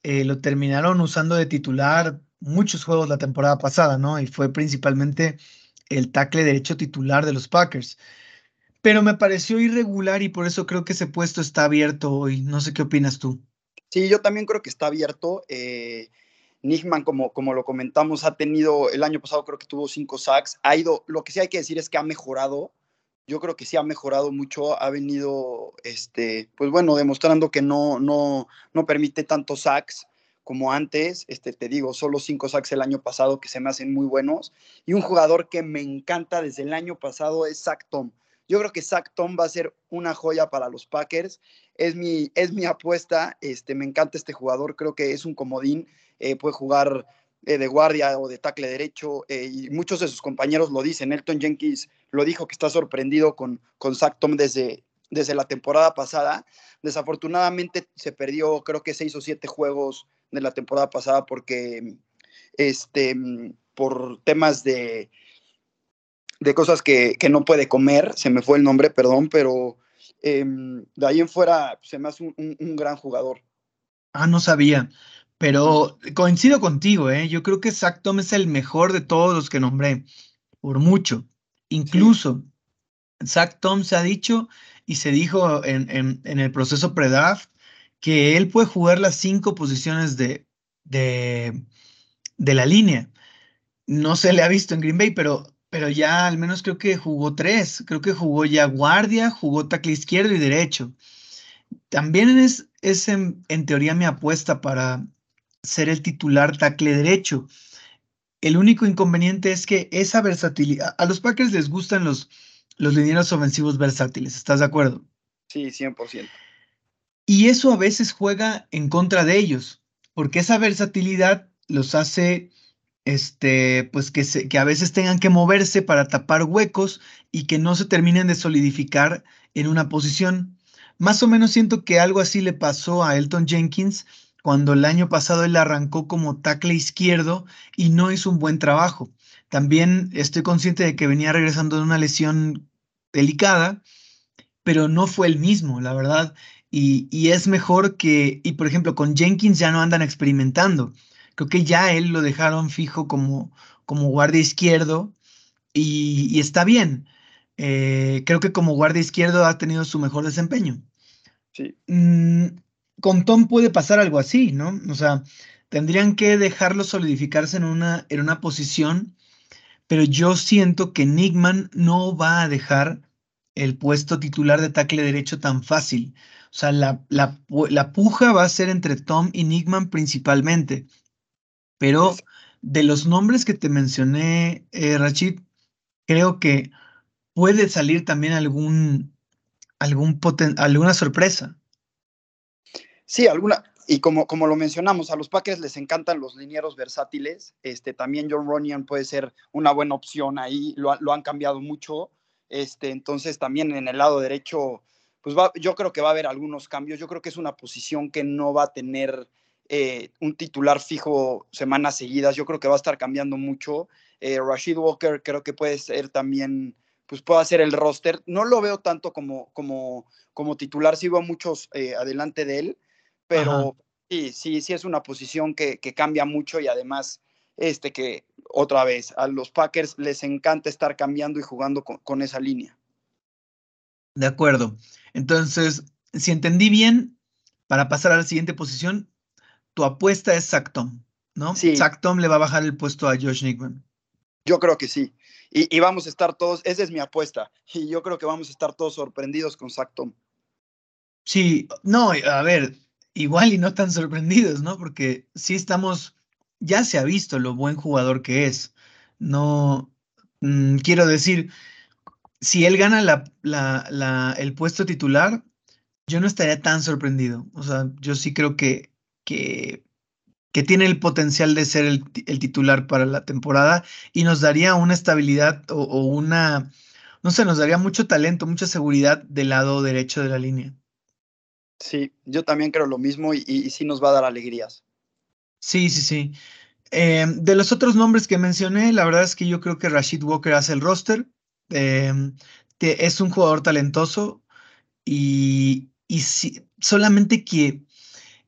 eh, lo terminaron usando de titular muchos juegos la temporada pasada, ¿no? Y fue principalmente el tackle derecho titular de los Packers. Pero me pareció irregular y por eso creo que ese puesto está abierto hoy. No sé qué opinas tú. Sí, yo también creo que está abierto. Eh, Nickman, como, como lo comentamos, ha tenido, el año pasado creo que tuvo cinco sacks, ha ido, lo que sí hay que decir es que ha mejorado, yo creo que sí ha mejorado mucho, ha venido, este, pues bueno, demostrando que no, no, no permite tantos sacks como antes, este, te digo, solo cinco sacks el año pasado que se me hacen muy buenos, y un jugador que me encanta desde el año pasado es Zach Tom. Yo creo que Zach Tom va a ser una joya para los Packers. Es mi, es mi apuesta. Este, me encanta este jugador. Creo que es un comodín. Eh, puede jugar eh, de guardia o de tackle derecho, eh, y muchos de sus compañeros lo dicen. Elton Jenkins lo dijo que está sorprendido con, con Tom desde, desde la temporada pasada. Desafortunadamente se perdió, creo que seis o siete juegos de la temporada pasada porque este, por temas de, de cosas que, no puede comer, se me fue el nombre, perdón, pero em, de ahí en fuera se me hace un, un gran jugador. Ah, no sabía. Pero coincido contigo, ¿eh? Yo creo que Zach Tom es el mejor de todos los que nombré, por mucho. Incluso Zach Tom se ha dicho y se dijo en, en, el proceso pre-draft que él puede jugar las cinco posiciones de, de, de, la línea. No se le ha visto en Green Bay, pero, pero ya al menos creo que jugó tres. Creo que jugó ya guardia, jugó tackle izquierdo y derecho. También es, es en teoría mi apuesta para, ser el titular tackle derecho. El único inconveniente es que esa versatilidad, a los Packers les gustan los, los linieros ofensivos versátiles, ¿estás de acuerdo? Sí, 100%. Y eso a veces juega en contra de ellos, porque esa versatilidad los hace, este, pues que, se, que a veces tengan que moverse para tapar huecos y que no se terminen de solidificar en una posición. Más o menos siento que algo así le pasó a Elton Jenkins cuando el año pasado él arrancó como tackle izquierdo y no hizo un buen trabajo. También estoy consciente de que venía regresando de una lesión delicada, pero no fue el mismo, la verdad. Y, es mejor que, y por ejemplo, con Jenkins ya no andan experimentando. Creo que ya él lo dejaron fijo como, como guardia izquierdo y, está bien. Eh, creo que como guardia izquierdo ha tenido su mejor desempeño. Sí. Mm, con Tom puede pasar algo así, ¿no? O sea, tendrían que dejarlo solidificarse en una, en una posición, pero yo siento que Nickman no va a dejar el puesto titular de tackle derecho tan fácil. O sea, la, la, puja va a ser entre Tom y Nickman principalmente. Pero de los nombres que te mencioné, eh, Rachid, creo que puede salir también algún, algún alguna sorpresa. Sí, alguna, y como, como lo mencionamos, a los Packers les encantan los linieros versátiles. Este, también John Ronian puede ser una buena opción ahí, lo, lo, han cambiado mucho. Este, entonces también en el lado derecho, pues va, yo creo que va a haber algunos cambios. Yo creo que es una posición que no va a tener eh, un titular fijo semanas seguidas. Yo creo que va a estar cambiando mucho. Eh, Rashid Walker creo que puede ser también, pues puede hacer el roster. No lo veo tanto como, como, como titular, sí veo muchos eh, adelante de él pero sí, sí, sí es una posición que, cambia mucho y además, este, que otra vez, a los Packers les encanta estar cambiando y jugando con, esa línea. De acuerdo. Entonces, si entendí bien, para pasar a la siguiente posición, tu apuesta es Zach Tom, ¿no? Sí. Zach Tom le va a bajar el puesto a Josh Nickman. Yo creo que sí. Y, vamos a estar todos, esa es mi apuesta. Y yo creo que vamos a estar todos sorprendidos con Zach Tom. Sí, no, a ver, igual y no tan sorprendidos, ¿no? Porque sí estamos, ya se ha visto lo buen jugador que es. No, mm, quiero decir, si él gana la, la, el puesto titular, yo no estaría tan sorprendido. O sea, yo sí creo que, que, que tiene el potencial de ser el, titular para la temporada y nos daría una estabilidad o, una, no sé, nos daría mucho talento, mucha seguridad del lado derecho de la línea. Sí, yo también creo lo mismo y, sí nos va a dar alegrías. Sí, sí, sí. Em, de los otros nombres que mencioné, la verdad es que yo creo que Rashid Walker hace el roster. Em, es un jugador talentoso y, y solamente que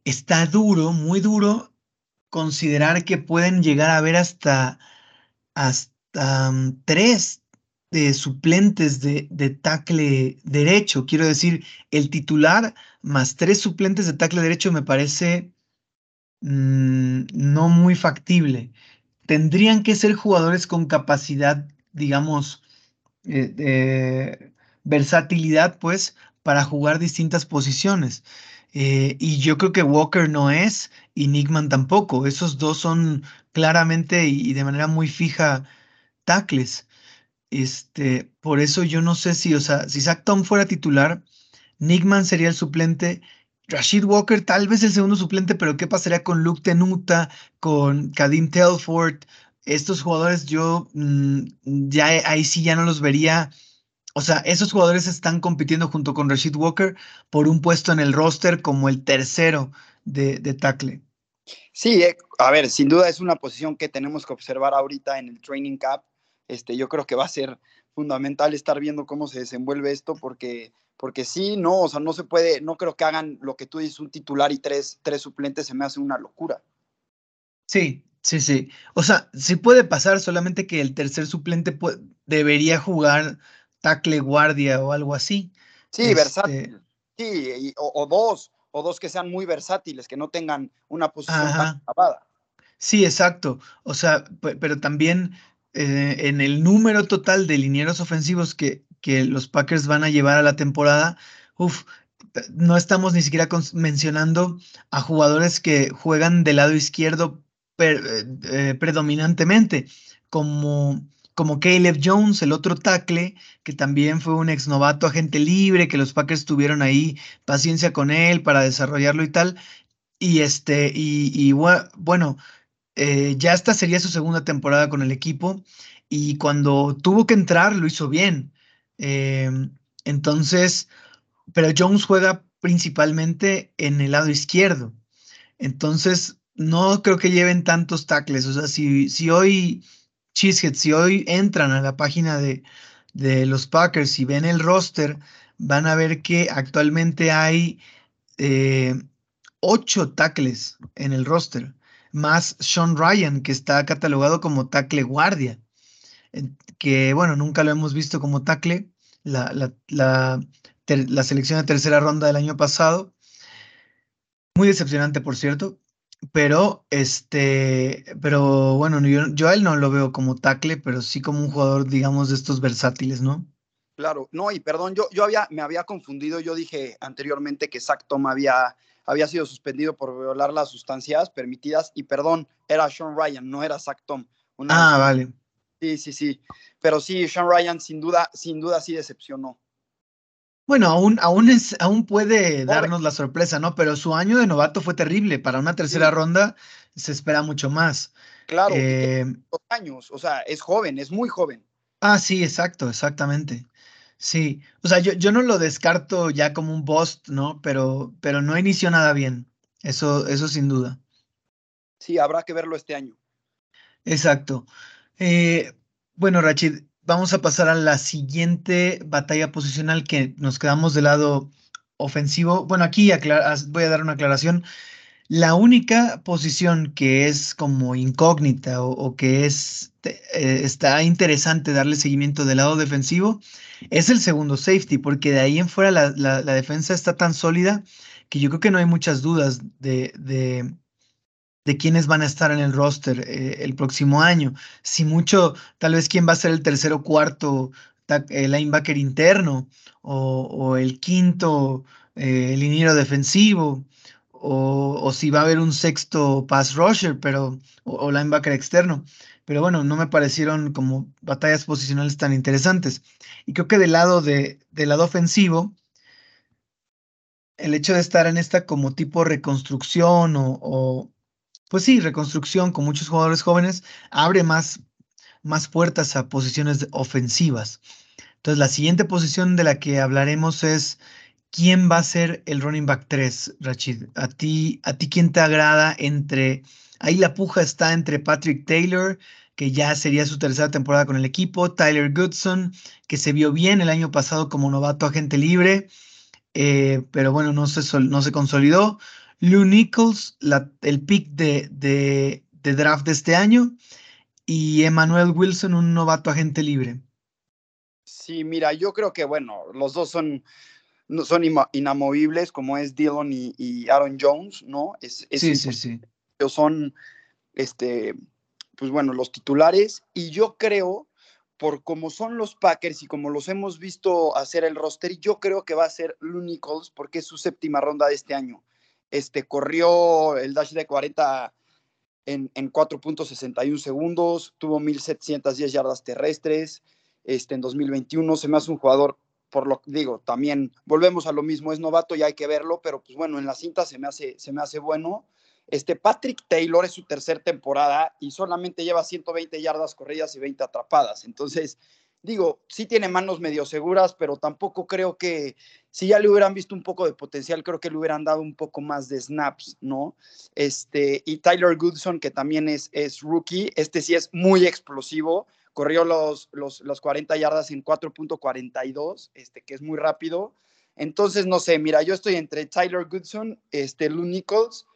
está duro, muy duro, considerar que pueden llegar a haber hasta, hasta mm, tres suplentes de, de tackle derecho. Quiero decir, el titular más tres suplentes de tackle derecho me parece mm, no muy factible. Tendrían que ser jugadores con capacidad, digamos, eh, versatilidad, pues, para jugar distintas posiciones. Eh, y yo creo que Walker no es y Nickman tampoco. Esos dos son claramente y, de manera muy fija tackles. Este, por eso yo no sé si, o sea, si Zach Tom fuera titular, Nickman sería el suplente. Rashid Walker tal vez el segundo suplente, pero ¿qué pasaría con Luke Tenuta, con Kadim Telford? Estos jugadores yo mm, ya ahí sí ya no los vería. O sea, esos jugadores están compitiendo junto con Rashid Walker por un puesto en el roster como el tercero de, de tackle. Sí, eh, a ver, sin duda es una posición que tenemos que observar ahorita en el training cap. Este, yo creo que va a ser fundamental estar viendo cómo se desenvuelve esto porque porque sí, no, o sea, no se puede, no creo que hagan lo que tú dices, un titular y tres, tres suplentes, se me hace una locura. Sí, sí, sí. O sea, sí puede pasar, solamente que el tercer suplente debería jugar tackle guardia o algo así. Sí, este versátil. Sí, o, dos, o dos que sean muy versátiles, que no tengan una posición acabada. Sí, exacto. O sea, pero también eh, en el número total de linieros ofensivos que, que los Packers van a llevar a la temporada, uf, no estamos ni siquiera mencionando a jugadores que juegan del lado izquierdo eh, eh, predominantemente, como, como Caleb Jones, el otro tackle, que también fue un ex novato agente libre, que los Packers tuvieron ahí paciencia con él para desarrollarlo y tal. Y este, y, bueno, eh, ya esta sería su segunda temporada con el equipo. Y cuando tuvo que entrar, lo hizo bien. Em, entonces, pero Jones juega principalmente en el lado izquierdo. Entonces, no creo que lleven tantos tackles. O sea, si, si hoy, Cheesehead, si hoy entran a la página de, de los Packers y ven el roster, van a ver que actualmente hay eh, ocho tackles en el roster, más Sean Ryan, que está catalogado como tackle guardia. Que bueno, nunca lo hemos visto como tackle, la, la, selección de tercera ronda del año pasado. Muy decepcionante, por cierto, pero este, pero bueno, yo, a él no lo veo como tackle, pero sí como un jugador, digamos, de estos versátiles, ¿no? Claro, no, y perdón, yo, yo había, me había confundido, yo dije anteriormente que Zach Tom había, había sido suspendido por violar las sustancias permitidas, y perdón, era Sean Ryan, no era Zach Tom. ah, vale. Sí, sí, sí. Pero sí, Sean Ryan sin duda, sin duda sí decepcionó. Bueno, aún, aún, es, aún puede darnos la sorpresa, ¿no? Pero su año de novato fue terrible. Para una tercera ronda se espera mucho más. Claro, eh, años, o sea, es joven, es muy joven. Ah, sí, exacto, exactamente. Sí, o sea, yo, yo no lo descarto ya como un bust, ¿no? Pero, pero no inició nada bien. Eso, eso sin duda. Sí, habrá que verlo este año. Exacto. Eh, bueno, Rachid, vamos a pasar a la siguiente batalla posicional que nos quedamos del lado ofensivo. Bueno, aquí voy a dar una aclaración. La única posición que es como incógnita o, que es está interesante darle seguimiento del lado defensivo es el segundo safety, porque de ahí en fuera la, defensa está tan sólida que yo creo que no hay muchas dudas de, de, quiénes van a estar en el roster eh, el próximo año. Si mucho, tal vez quién va a ser el tercer o cuarto el linebacker interno o, el quinto eh, liniero defensivo o, si va a haber un sexto pass rusher, pero, o, linebacker externo. Pero bueno, no me parecieron como batallas posicionales tan interesantes. Y creo que del lado, de, del lado ofensivo, el hecho de estar en esta como tipo reconstrucción o, pues sí, reconstrucción con muchos jugadores jóvenes, abre más, más puertas a posiciones ofensivas. Entonces, la siguiente posición de la que hablaremos es ¿quién va a ser el running back 3, Rachid? ¿A ti, a ti quién te agrada entre... Ahí la puja está entre Patrick Taylor, que ya sería su tercera temporada con el equipo, Tyler Goodson, que se vio bien el año pasado como novato agente libre, eh, pero bueno, no se, no se consolidó. Lou Nichols, el pick de, de, de draft de este año, y Emmanuel Wilson, un novato agente libre. Sí, mira, yo creo que, bueno, los dos son son inamovibles como es Dillon y, Aaron Jones, ¿no? Es, sí, sí, sí. Son, este, pues bueno, los titulares y yo creo, por como son los Packers y como los hemos visto hacer el roster, yo creo que va a ser Lou Nichols porque es su séptima ronda de este año. Este, corrió el dash de 40 en, en 4.61 segundos, tuvo 1.710 yardas terrestres este, en 2021. Se me hace un jugador por lo que digo, también volvemos a lo mismo, es novato y hay que verlo, pero pues bueno, en la cinta se me hace, se me hace bueno. Este Patrick Taylor es su tercera temporada y solamente lleva 120 yardas corridas y 20 atrapadas. Entonces, digo, sí tiene manos medio seguras, pero tampoco creo que si ya le hubieran visto un poco de potencial, creo que le hubieran dado un poco más de snaps, ¿no? Este, y Tyler Goodson, que también es, es rookie, este sí es muy explosivo corrió los, los, 40 yardas en 4.42, este, que es muy rápido. Entonces, no sé, mira, yo estoy entre Tyler Goodson, este, Lou Nichols,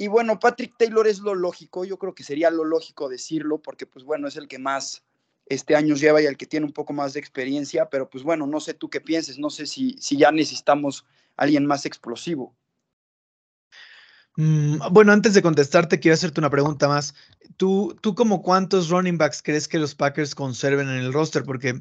y bueno, Patrick Taylor es lo lógico, yo creo que sería lo lógico decirlo, porque pues bueno, es el que más este, años lleva y el que tiene un poco más de experiencia, pero pues bueno, no sé tú qué pienses, no sé si, si ya necesitamos alguien más explosivo. Mm, bueno, antes de contestarte, quiero hacerte una pregunta más. ¿Tú, ¿Tú como cuántos running backs crees que los Packers conserven en el roster? Porque,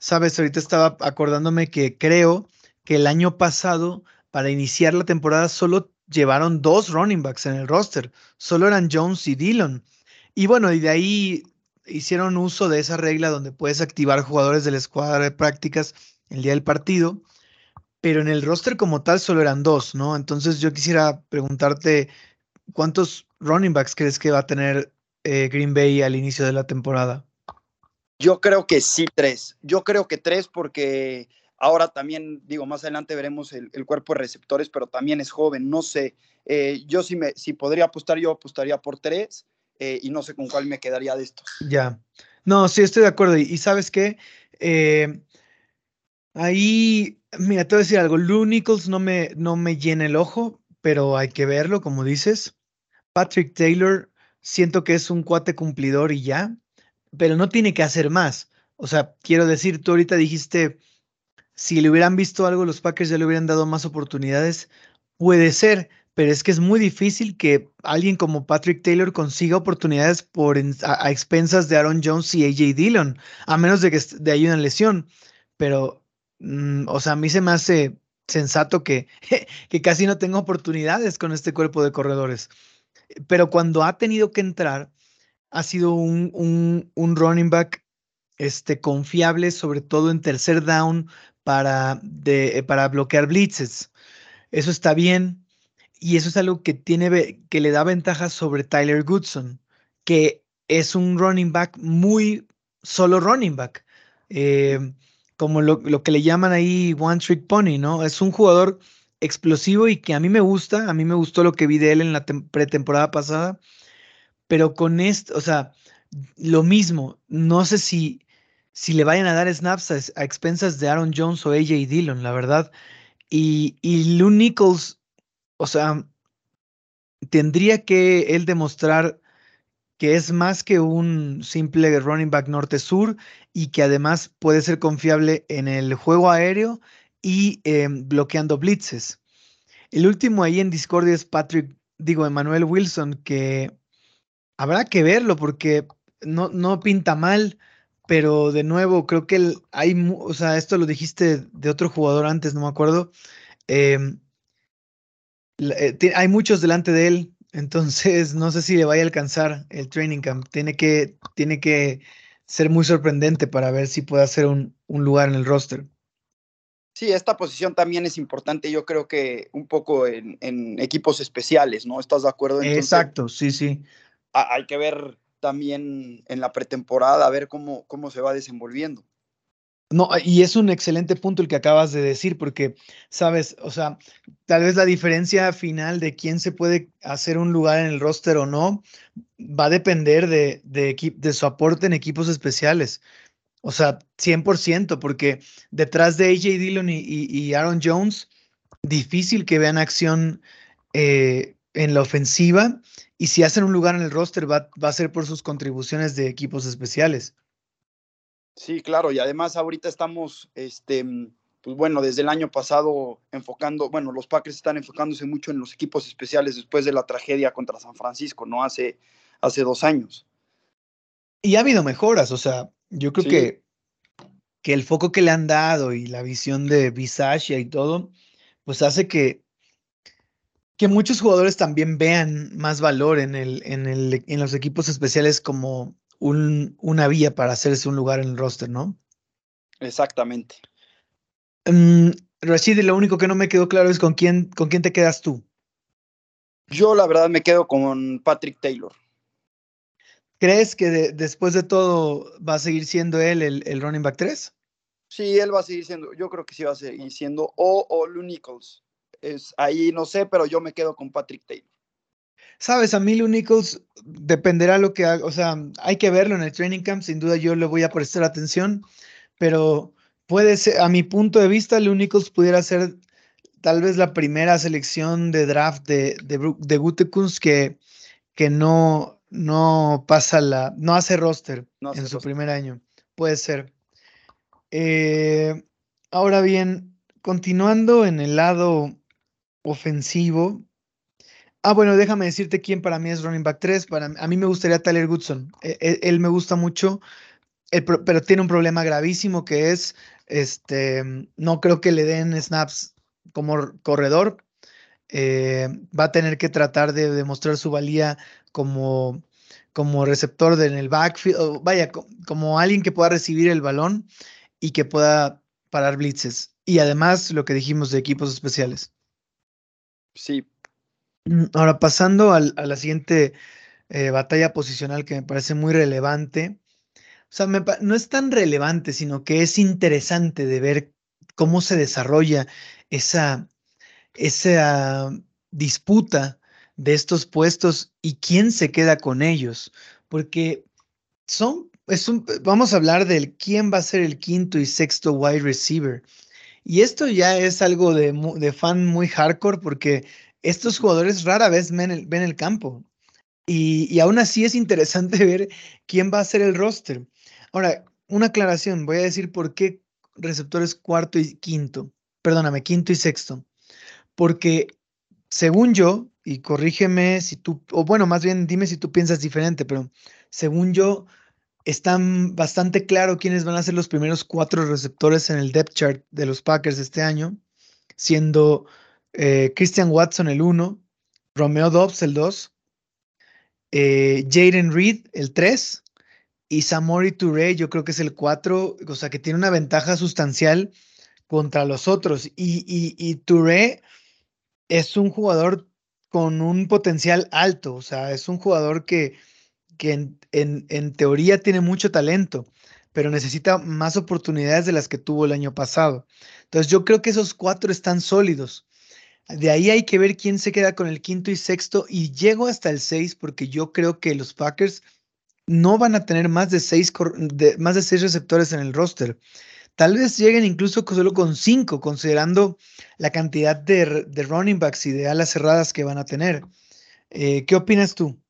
sabes, ahorita estaba acordándome que creo que el año pasado, para iniciar la temporada, solo llevaron dos running backs en el roster. Solo eran Jones y Dillon. Y bueno, y de ahí hicieron uso de esa regla donde puedes activar jugadores de la escuadra de prácticas el día del partido pero en el roster como tal solo eran dos, ¿no? Entonces yo quisiera preguntarte, ¿cuántos running backs crees que va a tener eh, Green Bay al inicio de la temporada? Yo creo que sí, tres. Yo creo que tres porque ahora también, digo, más adelante veremos el, cuerpo de receptores, pero también es joven, no sé. Eh, yo sí me, si podría apostar, yo apostaría por tres eh, y no sé con cuál me quedaría de estos. Ya. No, sí, estoy de acuerdo. Y, sabes qué? ahí Mira, te voy a decir algo. Lou Nichols no me, no me llena el ojo, pero hay que verlo, como dices. Patrick Taylor, siento que es un cuate cumplidor y ya, pero no tiene que hacer más. O sea, quiero decir, tú ahorita dijiste, si le hubieran visto algo, los Packers ya le hubieran dado más oportunidades. Puede ser, pero es que es muy difícil que alguien como Patrick Taylor consiga oportunidades por a, expensas de Aaron Jones y AJ Dillon, a menos de que de ahí una lesión. Pero Mm, o sea, a mí se me hace sensato que, que casi no tengo oportunidades con este cuerpo de corredores. Pero cuando ha tenido que entrar, ha sido un, un, running back este, confiable, sobre todo en tercer down para, de, para bloquear blitzes. Eso está bien. Y eso es algo que, tiene, que le da ventaja sobre Tyler Goodson, que es un running back muy solo running back. Eh, como lo, que le llaman ahí One Trick Pony, ¿no? Es un jugador explosivo y que a mí me gusta, a mí me gustó lo que vi de él en la pretemporada pasada, pero con esto, o sea, lo mismo, no sé si, si le vayan a dar snaps a, expensas de Aaron Jones o AJ Dillon, la verdad. Y, y Lou Nichols, o sea, tendría que él demostrar que es más que un simple running back norte-sur y que además puede ser confiable en el juego aéreo y em, bloqueando blitzes. El último ahí en Discordia es Patrick, digo, Emmanuel Wilson, que habrá que verlo porque no, no pinta mal, pero de nuevo, creo que hay, o sea, esto lo dijiste de otro jugador antes, no me acuerdo. Em, eh, hay muchos delante de él, entonces, no sé si le vaya a alcanzar el training camp. Tiene que, tiene que ser muy sorprendente para ver si puede hacer un, lugar en el roster. Sí, esta posición también es importante, yo creo que un poco en, equipos especiales, ¿no? ¿Estás de acuerdo? Exacto, sí, sí. Hay que ver también en la pretemporada, a ver cómo, cómo se va desenvolviendo. No, y es un excelente punto el que acabas de decir, porque, sabes, o sea, tal vez la diferencia final de quién se puede hacer un lugar en el roster o no va a depender de, de, de su aporte en equipos especiales. O sea, 100%, porque detrás de AJ Dillon y, Aaron Jones, difícil que vean acción eh, en la ofensiva. Y si hacen un lugar en el roster, va, va a ser por sus contribuciones de equipos especiales. Sí, claro, y además ahorita estamos, este, pues bueno, desde el año pasado enfocando, bueno, los Packers están enfocándose mucho en los equipos especiales después de la tragedia contra San Francisco, ¿no? Hace, hace dos años. Y ha habido mejoras, o sea, yo creo que, que el foco que le han dado y la visión de Visage y todo, pues hace que, que muchos jugadores también vean más valor en, el, en, el, en los equipos especiales como una vía para hacerse un lugar en el roster, ¿no? Exactamente. Um, Rashid, lo único que no me quedó claro es con quién, con quién te quedas tú. Yo la verdad me quedo con Patrick Taylor. ¿Crees que después de todo va a seguir siendo él el, running back 3? Sí, él va a seguir siendo, yo creo que sí va a seguir siendo, o, o Lou Nichols. Es, ahí no sé, pero yo me quedo con Patrick Taylor. Sabes, a mí Lou Nichols dependerá lo que haga, o sea, hay que verlo en el training camp, sin duda yo le voy a prestar atención, pero puede ser, a mi punto de vista, Lou Nichols pudiera ser tal vez la primera selección de draft de, de, de que, que no, no pasa la, no hace roster en su primer año. Puede ser. Eh, ahora bien, continuando en el lado ofensivo, Ah, bueno, déjame decirte quién para mí es running back 3. Para, a mí me gustaría Tyler Goodson. E, e, él, me gusta mucho, pero tiene un problema gravísimo que es, este, no creo que le den snaps como corredor. Eh, va a tener que tratar de demostrar su valía como, como receptor en el backfield, vaya, como alguien que pueda recibir el balón y que pueda parar blitzes. Y además lo que dijimos de equipos especiales. Sí, Mm, ahora, pasando a la siguiente eh, batalla posicional que me parece muy relevante. O sea, no es tan relevante, sino que es interesante de ver cómo se desarrolla esa, esa disputa de estos puestos y quién se queda con ellos. Porque son, es un, vamos a hablar del quién va a ser el quinto y sexto wide receiver. Y esto ya es algo de, de fan muy hardcore porque estos jugadores rara vez ven el, campo. Y, aún así es interesante ver quién va a ser el roster. Ahora, una aclaración, voy a decir por qué receptores cuarto y quinto, perdóname, quinto y sexto. Porque según yo, y corrígeme si tú, o bueno, más bien dime si tú piensas diferente, pero según yo, están bastante claro quiénes van a ser los primeros cuatro receptores en el depth chart de los Packers este año, siendo eh, Christian Watson el 1, Romeo Dobbs el 2, eh, Jaden Reed el 3 y Samori Touré yo creo que es el 4, o sea que tiene una ventaja sustancial contra los otros. Y, y, Touré es un jugador con un potencial alto, o sea, es un jugador que, que en, teoría tiene mucho talento, pero necesita más oportunidades de las que tuvo el año pasado. Entonces yo creo que esos cuatro están sólidos. De ahí hay que ver quién se queda con el quinto y sexto y llego hasta el seis porque yo creo que los Packers no van a tener más de seis, más de seis receptores en el roster. Tal vez lleguen incluso solo con cinco, considerando la cantidad de, running backs y de alas cerradas que van a tener. Eh, ¿Qué opinas tú?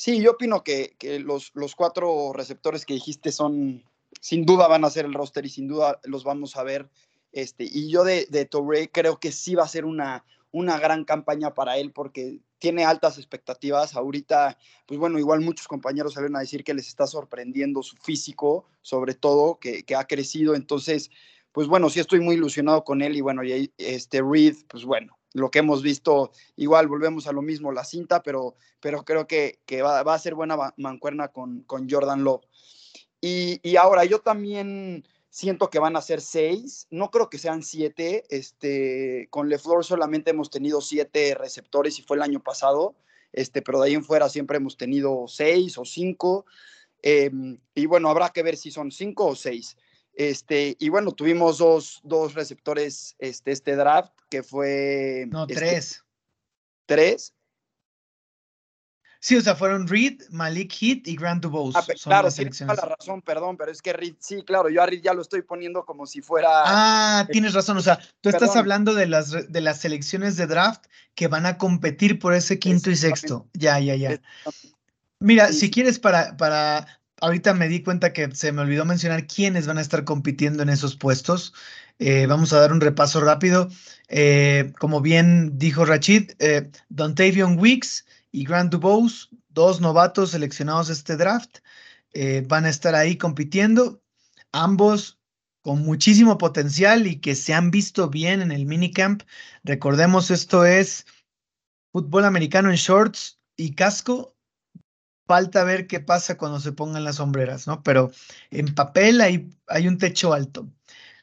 Sí, yo opino que, los, los, cuatro receptores que dijiste son, sin duda van a ser el roster y sin duda los vamos a ver. Este, y yo de, de creo que sí va a ser una, una gran campaña para él porque tiene altas expectativas. Ahorita, pues bueno, igual muchos compañeros salen a decir que les está sorprendiendo su físico, sobre todo, que, que ha crecido. Entonces, pues bueno, sí estoy muy ilusionado con él y bueno, y este Reed, pues bueno, lo que hemos visto, igual volvemos a lo mismo, la cinta, pero, pero creo que, va, a ser buena mancuerna con, con Jordan Love. Y, y, ahora yo también siento que van a ser seis, no creo que sean siete, este, con LeFleur solamente hemos tenido siete receptores y fue el año pasado, este, pero de ahí en fuera siempre hemos tenido seis o cinco, em, y bueno, habrá que ver si son cinco o seis. Este, y bueno, tuvimos dos, dos receptores este, este draft, que fue... No, este, tres. ¿Tres? Sí, o sea, fueron Reed, Malik Heat y Grant Dubose. Ah, claro, sí, la razón, perdón, pero es que Reed, sí, claro, yo a Reed ya lo estoy poniendo como si fuera. Ah, tienes razón, o sea, tú estás hablando de las, de las selecciones de draft que van a competir por ese quinto y sexto. Ya, ya, ya. Mira, si quieres, para, para. Ahorita me di cuenta que se me olvidó mencionar quiénes van a estar compitiendo en esos puestos. Eh, vamos a dar un repaso rápido. Eh, como bien dijo Rachid, eh, Dontavion Weeks y Grant Dubose, dos novatos seleccionados este draft, eh, van a estar ahí compitiendo, ambos con muchísimo potencial y que se han visto bien en el minicamp. Recordemos, esto es fútbol americano en shorts y casco. Falta ver qué pasa cuando se pongan las sombreras, ¿no? Pero en papel hay, hay un techo alto.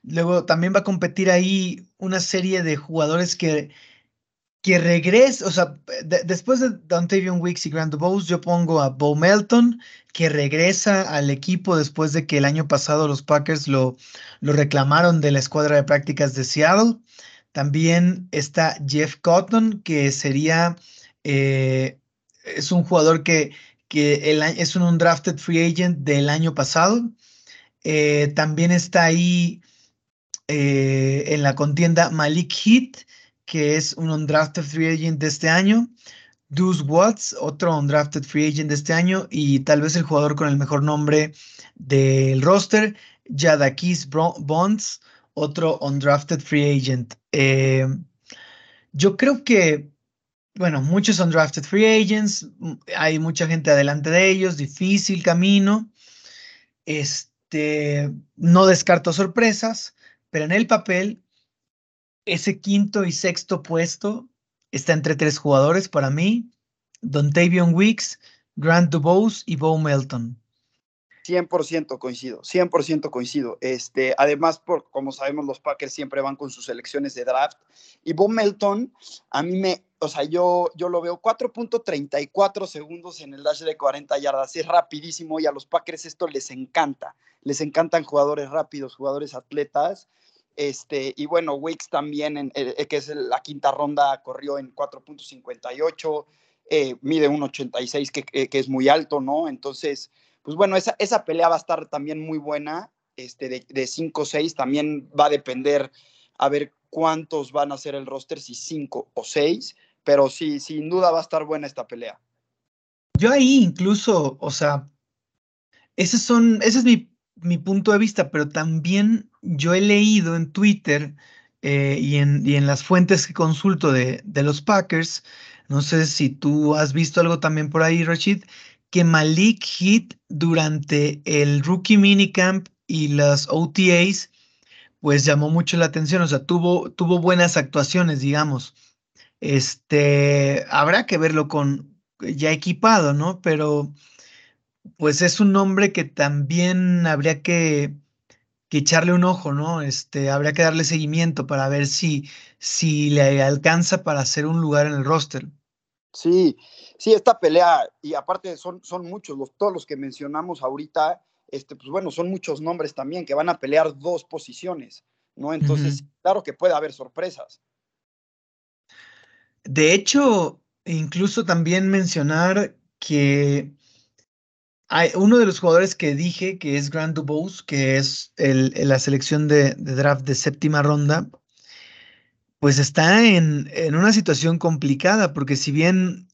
Luego también va a competir ahí una serie de jugadores que que regrese, o sea, después de Dontavion Weeks y Grant Bowes, yo pongo a Bo Melton, que regresa al equipo después de que el año pasado los Packers lo, lo reclamaron de la escuadra de prácticas de Seattle. También está Jeff Cotton, que sería, eh, es un jugador que, que es un undrafted free agent del año pasado. Eh, también está ahí eh, en la contienda Malik Heath, que es un undrafted free agent de este año. Deuce Watts, otro undrafted free agent de este año. Y tal vez el jugador con el mejor nombre del roster, Jadakis Bonds, otro undrafted free agent. Eh, yo creo que, bueno, muchos undrafted free agents, hay mucha gente adelante de ellos, difícil camino. Este, no descarto sorpresas, pero en el papel ese quinto y sexto puesto está entre tres jugadores para mí, Dontavion Weeks, Grant Dubose y Bo Melton. 100% coincido, 100% coincido. Este, además, por, como sabemos, los Packers siempre van con sus selecciones de draft. Y Bo Melton, a mí me, o sea, yo, yo lo veo 4.34 segundos en el dash de 40 yardas. Es rapidísimo y a los Packers esto les encanta. Les encantan jugadores rápidos, jugadores atletas. Este, y bueno, Wicks también, en, eh, que es la quinta ronda, corrió en 4.58, eh, mide 1.86, que, eh, que, es muy alto, ¿no? Entonces, pues bueno, esa, esa pelea va a estar también muy buena, este, de, de 5-6, también va a depender a ver cuántos van a ser el roster, si 5 o 6, pero sí, sin duda va a estar buena esta pelea. Yo ahí incluso, o sea, ese, son, ese es mi mi punto de vista, pero también yo he leído en Twitter eh, y, en, y, en, las fuentes que consulto de, de, los Packers, no sé si tú has visto algo también por ahí, Rashid, que Malik Hit durante el rookie minicamp y las OTAs, pues llamó mucho la atención, o sea, tuvo, tuvo buenas actuaciones, digamos. Este, habrá que verlo con ya equipado, ¿no? Pero pues es un nombre que también habría que, echarle un ojo, ¿no? Este, habría que darle seguimiento para ver si, si le alcanza para hacer un lugar en el roster. Sí, sí, esta pelea, y aparte son, son muchos, los, todos los que mencionamos ahorita, este, pues bueno, son muchos nombres también que van a pelear dos posiciones, ¿no? Entonces, claro que puede haber sorpresas. De hecho, incluso también mencionar que hay uno de los jugadores que dije que es Grant Dubose, que es el, la selección de, draft de séptima ronda, pues está en, en, una situación complicada, porque si bien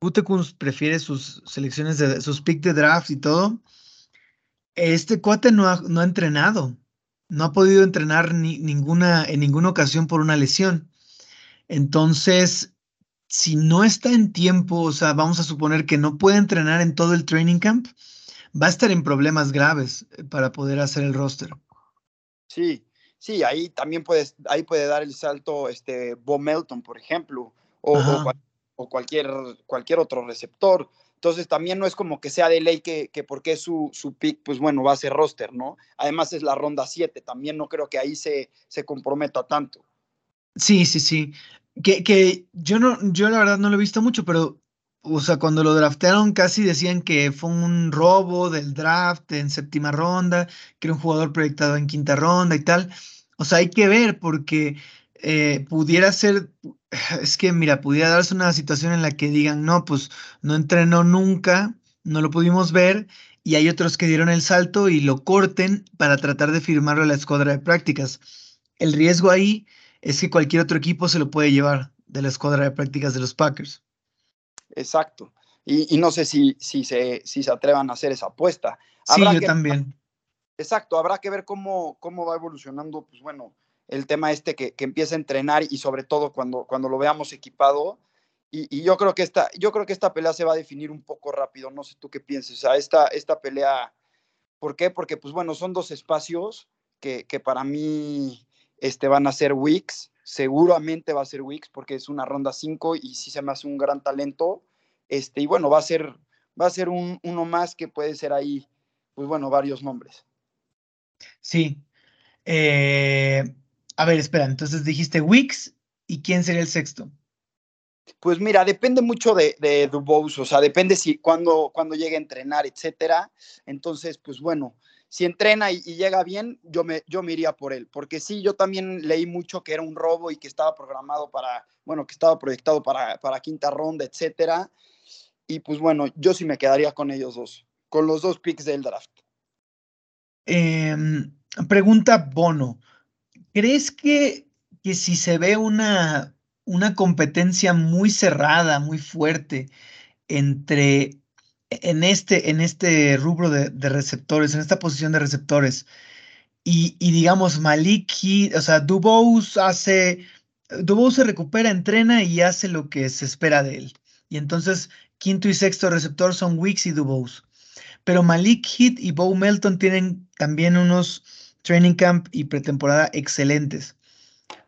Gutekunst prefiere sus selecciones de sus picks de draft y todo. Este cuate no ha, no ha entrenado, no ha podido entrenar ni, ninguna, en ninguna ocasión por una lesión. Entonces, si no está en tiempo, o sea, vamos a suponer que no puede entrenar en todo el training camp, va a estar en problemas graves eh, para poder hacer el roster. Sí, sí, ahí también puedes, ahí puede dar el salto este Bo Melton, por ejemplo, o, o, cualquier, cualquier otro receptor. Entonces también no es como que sea de ley que, que porque su, su pick, pues bueno, va a ser roster, ¿no? Además es la ronda 7, también no creo que ahí se, se comprometa tanto. Sí, sí, sí. Que, que yo no, yo la verdad no lo he visto mucho, pero o sea, cuando lo draftearon casi decían que fue un robo del draft en séptima ronda, que era un jugador proyectado en quinta ronda y tal. O sea, hay que ver porque eh, pudiera ser, es que mira, pudiera darse una situación en la que digan, no, pues no entrenó nunca, no lo pudimos ver, y hay otros que dieron el salto y lo corten para tratar de firmarlo a la escuadra de prácticas. El riesgo ahí es que cualquier otro equipo se lo puede llevar de la escuadra de prácticas de los Packers. Exacto. Y, no sé si, si, se, si se atrevan a hacer esa apuesta. sí, yo también. Exacto, habrá que ver cómo, cómo va evolucionando, pues bueno, el tema este que, que empieza a entrenar y sobre todo cuando, cuando lo veamos equipado. Y, yo, creo que esta, yo creo que esta pelea se va a definir un poco rápido, no sé tú qué piensas. O esta, esta pelea, ¿por qué? Porque pues bueno, son dos espacios que, que para mí este, van a ser Wicks, seguramente va a ser Wicks porque es una ronda 5 y sí se me hace un gran talento. Este, y bueno, va a ser, va a ser un, uno más que puede ser ahí, pues bueno, varios nombres. Sí. Eh, a ver, espera, entonces dijiste Wicks y quién sería el sexto. Pues mira, depende mucho de, de Dubose, o sea, depende si cuando, cuando llegue a entrenar, etcétera. Entonces, pues bueno, si entrena y, llega bien, yo me, yo me iría por él. Porque sí, yo también leí mucho que era un robo y que estaba programado para, bueno, que estaba proyectado para, para quinta ronda, etcétera. Y pues bueno, yo sí me quedaría con ellos dos, con los dos picks del draft. Em, pregunta Bono. ¿Crees que, que si se ve una, una competencia muy cerrada, muy fuerte entre en este, en este rubro de, receptores, en esta posición de receptores, y, digamos Malik, o sea, Dubose hace, Dubose se recupera, entrena y hace lo que se espera de él. Y entonces quinto y sexto receptor son Wicks y Dubose. Pero Malik Heat y Bo Melton tienen también unos training camp y pretemporada excelentes.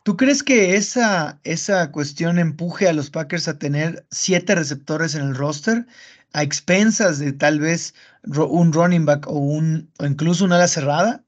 ¿Tú crees que esa, esa cuestión empuje a los Packers a tener siete receptores en el roster a expensas de tal vez un running back o, un, o incluso una ala cerrada?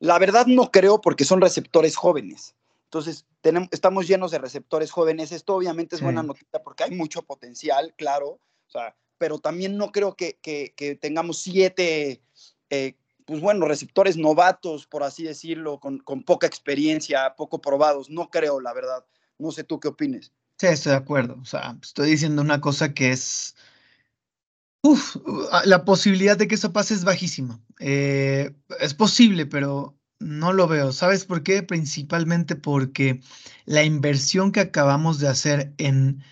La verdad no creo porque son receptores jóvenes. Entonces, tenemos, estamos llenos de receptores jóvenes. Esto obviamente es buena noticia porque hay mucho potencial, claro. O sea, pero también no creo que, que, tengamos siete eh, pues bueno, receptores novatos, por así decirlo, con, poca experiencia, poco probados. No creo, la verdad. No sé tú qué opines. Sí, estoy de acuerdo. O sea, estoy diciendo una cosa que es... Uf, la posibilidad de que eso pase es bajísima. Eh, es posible, pero no lo veo. ¿Sabes por qué? Principalmente porque la inversión que acabamos de hacer en,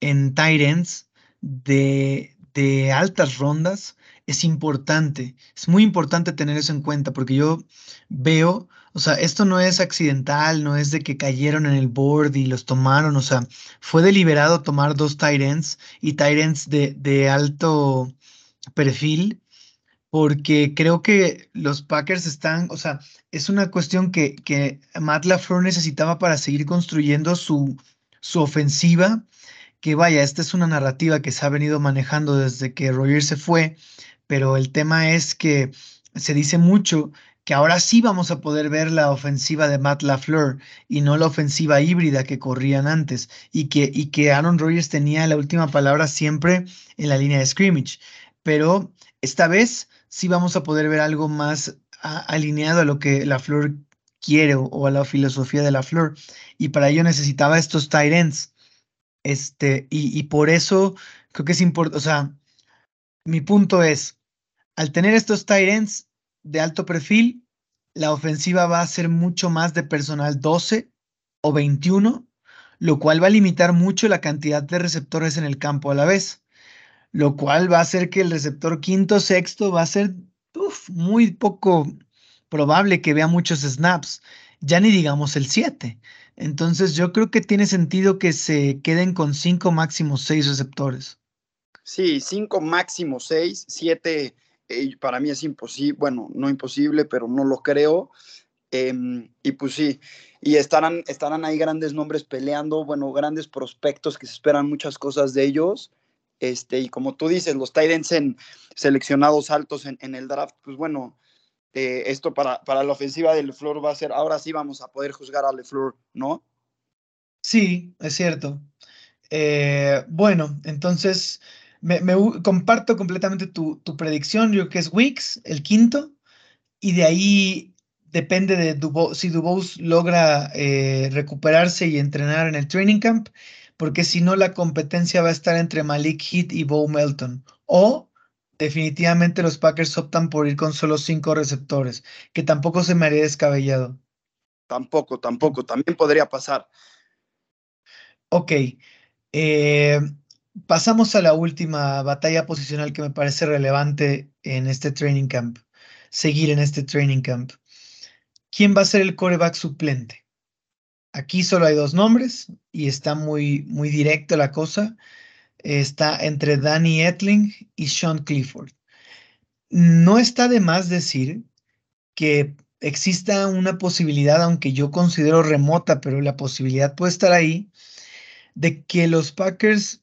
en Tyrants de, de altas rondas es importante, es muy importante tener eso en cuenta porque yo veo, o sea, esto no es accidental, no es de que cayeron en el board y los tomaron, o sea, fue deliberado tomar dos tight y tight de, de alto perfil porque creo que los Packers están, o sea, es una cuestión que, que Matt LaFleur necesitaba para seguir construyendo su, su ofensiva, que vaya, esta es una narrativa que se ha venido manejando desde que Roger se fue, pero el tema es que se dice mucho que ahora sí vamos a poder ver la ofensiva de Matt LaFleur y no la ofensiva híbrida que corrían antes y que, y que Aaron Rodgers tenía la última palabra siempre en la línea de scrimmage. Pero esta vez sí vamos a poder ver algo más alineado a lo que LaFleur quiere o, a la filosofía de LaFleur y para ello necesitaba estos tight ends. Este, y, y por eso creo que es importante, o sea, mi punto es, al tener estos tight de alto perfil, la ofensiva va a ser mucho más de personal 12 o 21, lo cual va a limitar mucho la cantidad de receptores en el campo a la vez, lo cual va a hacer que el receptor quinto, sexto va a ser muy poco probable que vea muchos snaps, ya ni digamos el 7. Entonces yo creo que tiene sentido que se queden con cinco máximo seis receptores. Sí, cinco máximo seis, siete para mí es imposible, bueno, no imposible, pero no lo creo. Em, y pues sí, y estarán, estarán ahí grandes nombres peleando, bueno, grandes prospectos que se esperan muchas cosas de ellos. Este, y como tú dices, los Titans en seleccionados altos en, el draft, pues bueno, eh, esto para, para la ofensiva del Flor va a ser, ahora sí vamos a poder juzgar a LeFleur, ¿no? Sí, es cierto. Eh, bueno, entonces me, comparto completamente tu, tu, predicción, yo creo que es Wicks, el quinto, y de ahí depende de si Dubose logra eh, recuperarse y entrenar en el training camp, porque si no la competencia va a estar entre Malik Heath y Bo Melton, o definitivamente los Packers optan por ir con solo cinco receptores, que tampoco se me haría descabellado. Tampoco, tampoco, también podría pasar. Ok, eh, pasamos a la última batalla posicional que me parece relevante en este training camp, seguir en este training camp. ¿Quién va a ser el coreback suplente? Aquí solo hay dos nombres y está muy, muy directo la cosa está entre Danny Etling y Sean Clifford. No está de más decir que exista una posibilidad, aunque yo considero remota, pero la posibilidad puede estar ahí, de que los Packers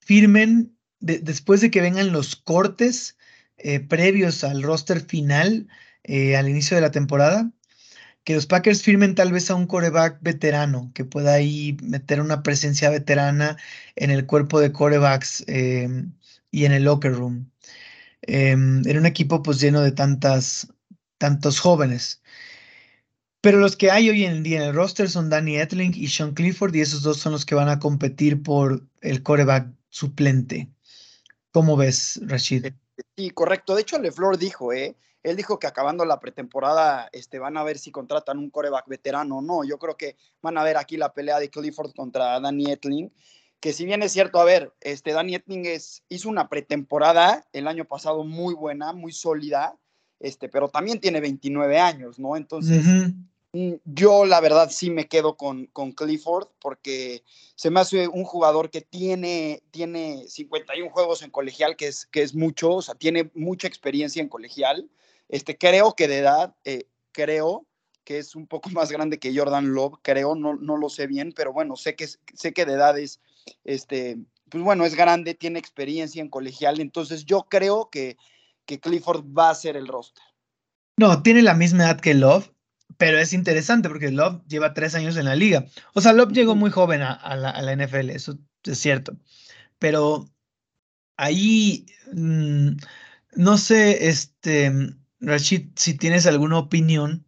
firmen, después de que vengan los cortes eh, previos al roster final, eh, al inicio de la temporada, que los Packers firmen tal vez a un coreback veterano que pueda ahí meter una presencia veterana en el cuerpo de corebacks em, y en el locker room. Em, en un equipo pues lleno de tantas, tantos jóvenes. Pero los que hay hoy en día en el roster son Danny Etling y Sean Clifford y esos dos son los que van a competir por el coreback suplente. ¿Cómo ves, Rashid? Sí, correcto. De hecho, LeFleur dijo, ¿eh? Él dijo que acabando la pretemporada este, van a ver si contratan un coreback veterano o no. Yo creo que van a ver aquí la pelea de Clifford contra Danny Etling. Que si bien es cierto, a ver, este Danny Etling es, hizo una pretemporada el año pasado muy buena, muy sólida, este, pero también tiene 29 años, ¿no? Entonces, yo la verdad sí me quedo con, con Clifford porque se me hace un jugador que tiene, tiene 51 juegos en colegial, que es, que es mucho, o sea, tiene mucha experiencia en colegial. Este, creo que de edad, eh, creo que es un poco más grande que Jordan Love, creo, no, no lo sé bien, pero bueno, sé que, sé que de edad es, este, pues bueno, es grande, tiene experiencia en colegial, entonces yo creo que, que Clifford va a ser el roster. No, tiene la misma edad que Love, pero es interesante porque Love lleva tres años en la liga. O sea, Love llegó muy joven a, la, NFL, eso es cierto. Pero ahí, mm, no sé, este, Rashid, si tienes alguna opinión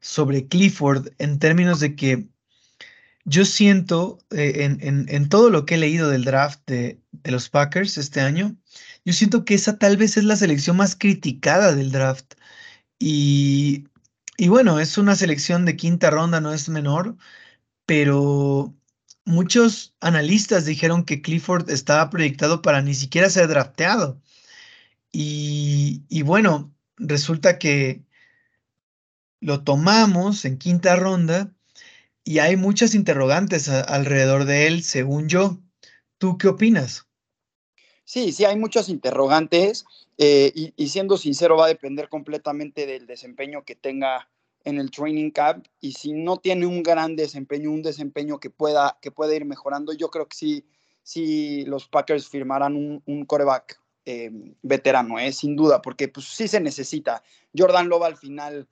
sobre Clifford en términos de que yo siento eh, en, todo lo que he leído del draft de, los Packers este año, yo siento que esa tal vez es la selección más criticada del draft. Y, y bueno, es una selección de quinta ronda, no es menor, pero muchos analistas dijeron que Clifford estaba proyectado para ni siquiera ser drafteado. Y, y bueno, resulta que lo tomamos en quinta ronda y hay muchas interrogantes alrededor de él, según yo. ¿Tú qué opinas? Sí, sí, hay muchas interrogantes eh, y, siendo sincero va a depender completamente del desempeño que tenga en el training camp y si no tiene un gran desempeño, un desempeño que pueda, que pueda ir mejorando, yo creo que sí, sí los Packers firmarán un, un coreback eh, veterano, ¿eh? sin duda, porque pues sí se necesita. Jordan Love al final,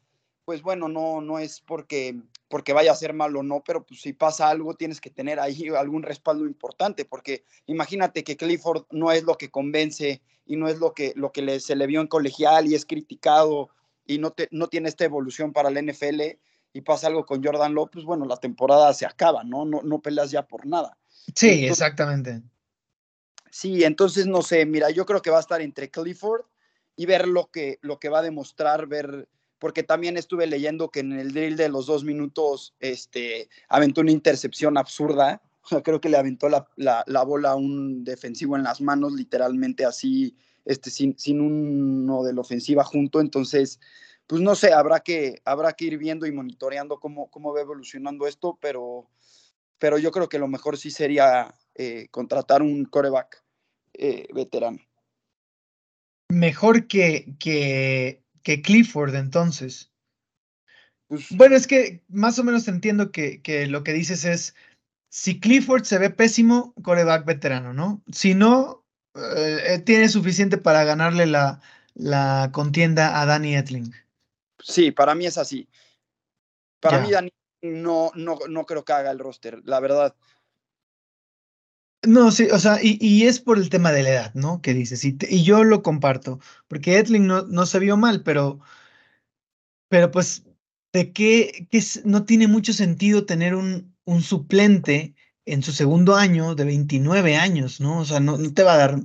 pues bueno, no, no es porque, porque vaya a ser malo o no, pero pues si pasa algo tienes que tener ahí algún respaldo importante, porque imagínate que Clifford no es lo que convence y no es lo que, lo que se le vio en colegial y es criticado y no, te, no tiene esta evolución para la NFL y pasa algo con Jordan Love, pues bueno, la temporada se acaba, ¿no? No, no peleas ya por nada. Sí, exactamente. Sí, entonces no sé, mira, yo creo que va a estar entre Clifford y ver lo que, lo que va a demostrar, ver, porque también estuve leyendo que en el drill de los dos minutos este, aventó una intercepción absurda. creo que le aventó la, la, bola a un defensivo en las manos, literalmente así, este, sin, sin uno de la ofensiva junto. Entonces, pues no sé, habrá que, habrá que ir viendo y monitoreando cómo, cómo va evolucionando esto, pero, pero yo creo que lo mejor sí sería eh, contratar un coreback eh, veterano. Mejor que, que, que Clifford, entonces. Pues bueno, es que más o menos entiendo que, que, lo que dices es, si Clifford se ve pésimo, coreback veterano, ¿no? Si no, eh, tiene suficiente para ganarle la, la contienda a Danny Etling. Sí, para mí es así. Para mí Danny no, no, no creo que haga el roster, la verdad. No, sí, o sea, y, es por el tema de la edad, ¿no? Que dices, y, y yo lo comparto, porque Etling no, no, se vio mal, pero, pero pues, ¿de qué, qué no tiene mucho sentido tener un, un suplente en su segundo año de 29 años, ¿no? O sea, no, no, te va a dar,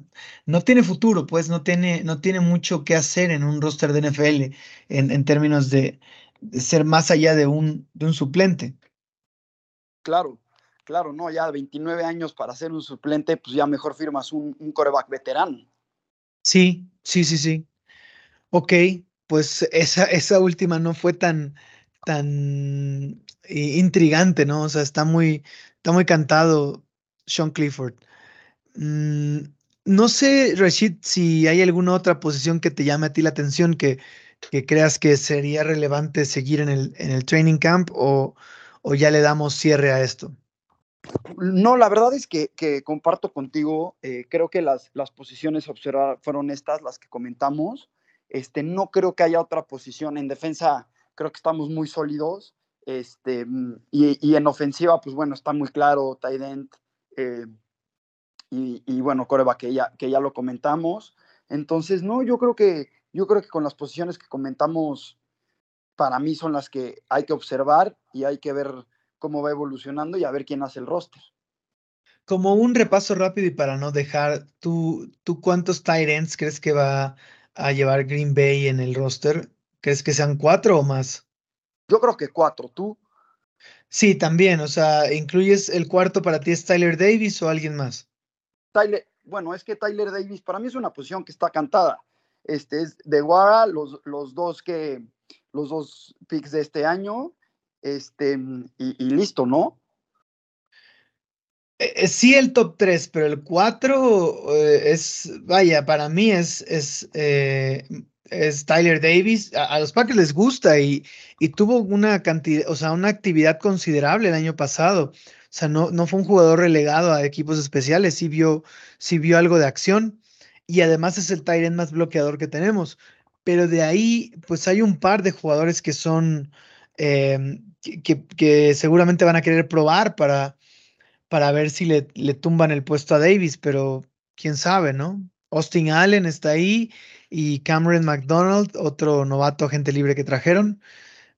no tiene futuro, pues no tiene, no tiene mucho que hacer en un roster de NFL en, en términos de, de, ser más allá de un, de un suplente. Claro, claro, no, ya 29 años para ser un suplente, pues ya mejor firmas un, un coreback veterano. Sí, sí, sí, sí. Ok, pues esa, esa última no fue tan, tan intrigante, ¿no? O sea, está muy, está muy cantado Sean Clifford. Mm, no sé, Rashid, si hay alguna otra posición que te llame a ti la atención, que, que creas que sería relevante seguir en el, en el training camp o, o ya le damos cierre a esto. No, la verdad es que, comparto contigo, eh, creo que las, las posiciones a observar fueron estas, las que comentamos. Este, no creo que haya otra posición en defensa, creo que estamos muy sólidos. Este, y, en ofensiva, pues bueno, está muy claro, Tident eh, y, y, bueno, Coreba, que ya, que ya lo comentamos. Entonces, no, yo creo que, yo creo que con las posiciones que comentamos, para mí son las que hay que observar y hay que ver cómo va evolucionando y a ver quién hace el roster. Como un repaso rápido y para no dejar, ¿tú, tú cuántos tight ends crees que va a llevar Green Bay en el roster? ¿Crees que sean cuatro o más? Yo creo que cuatro, ¿tú? Sí, también, o sea, ¿incluyes el cuarto para ti es Tyler Davis o alguien más? Tyler, bueno, es que Tyler Davis para mí es una posición que está cantada. Este es de Guara, los, los dos que, los dos picks de este año, este, y, listo, ¿no? Eh, eh, sí, el top 3, pero el 4 eh, es, vaya, para mí es, es, es Tyler Davis. A, los Packers les gusta y, y, tuvo una cantidad, o sea, una actividad considerable el año pasado. O sea, no, no fue un jugador relegado a equipos especiales, sí vio, sí vio algo de acción y además es el Tyrant más bloqueador que tenemos. Pero de ahí, pues hay un par de jugadores que son em, que, seguramente van a querer probar para, para ver si le, le tumban el puesto a Davis, pero quién sabe, ¿no? Austin Allen está ahí y Cameron McDonald, otro novato agente libre que trajeron,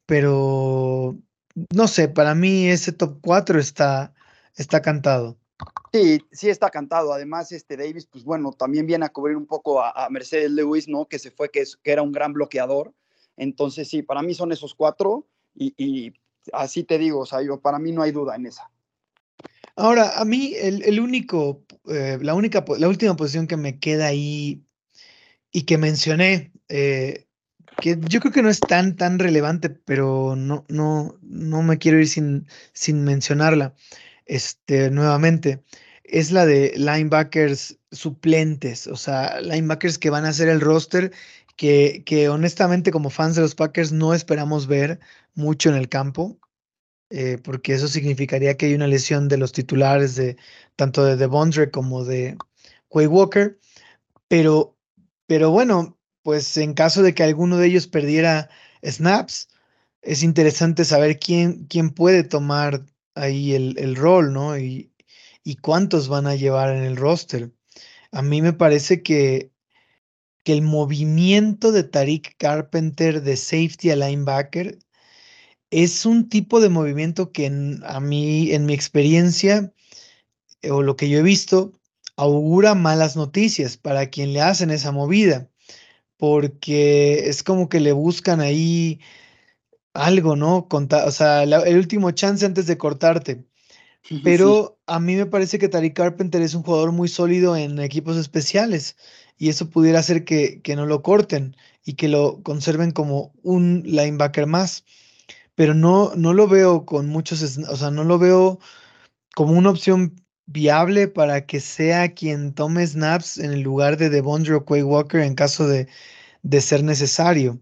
pero no sé, para mí ese top 4 está, está cantado. Sí, sí está cantado. Además, este Davis, pues bueno, también viene a cubrir un poco a, Mercedes Lewis, ¿no? Que se fue, que, que, era un gran bloqueador. Entonces, sí, para mí son esos cuatro y así te digo, o sea, yo, para mí no hay duda en esa. Ahora, a mí el, único, eh, la única, la última posición que me queda ahí y que mencioné, eh, que yo creo que no es tan, tan relevante, pero no, no, no me quiero ir sin, sin mencionarla este, nuevamente, es la de linebackers suplentes, o sea, linebackers que van a hacer el roster que, honestamente como fans de los Packers no esperamos ver mucho en el campo, eh, porque eso significaría que hay una lesión de los titulares de tanto de Devondre como de Quay Walker, pero, pero bueno, pues en caso de que alguno de ellos perdiera snaps, es interesante saber quién, quién puede tomar ahí el, el rol, ¿no? Y, y cuántos van a llevar en el roster. A mí me parece que que el movimiento de Tariq Carpenter de safety a linebacker es un tipo de movimiento que a mí, en mi experiencia, eh, o lo que yo he visto, augura malas noticias para quien le hacen esa movida, porque es como que le buscan ahí algo, ¿no? o sea, el último chance antes de cortarte. Pero a mí me parece que Tariq Carpenter es un jugador muy sólido en equipos especiales y eso pudiera hacer que, que no lo corten y que lo conserven como un linebacker más. Pero no, no lo veo con muchos, o sea, no lo veo como una opción viable para que sea quien tome snaps en el lugar de Devondre Quay Walker en caso de, de, ser necesario.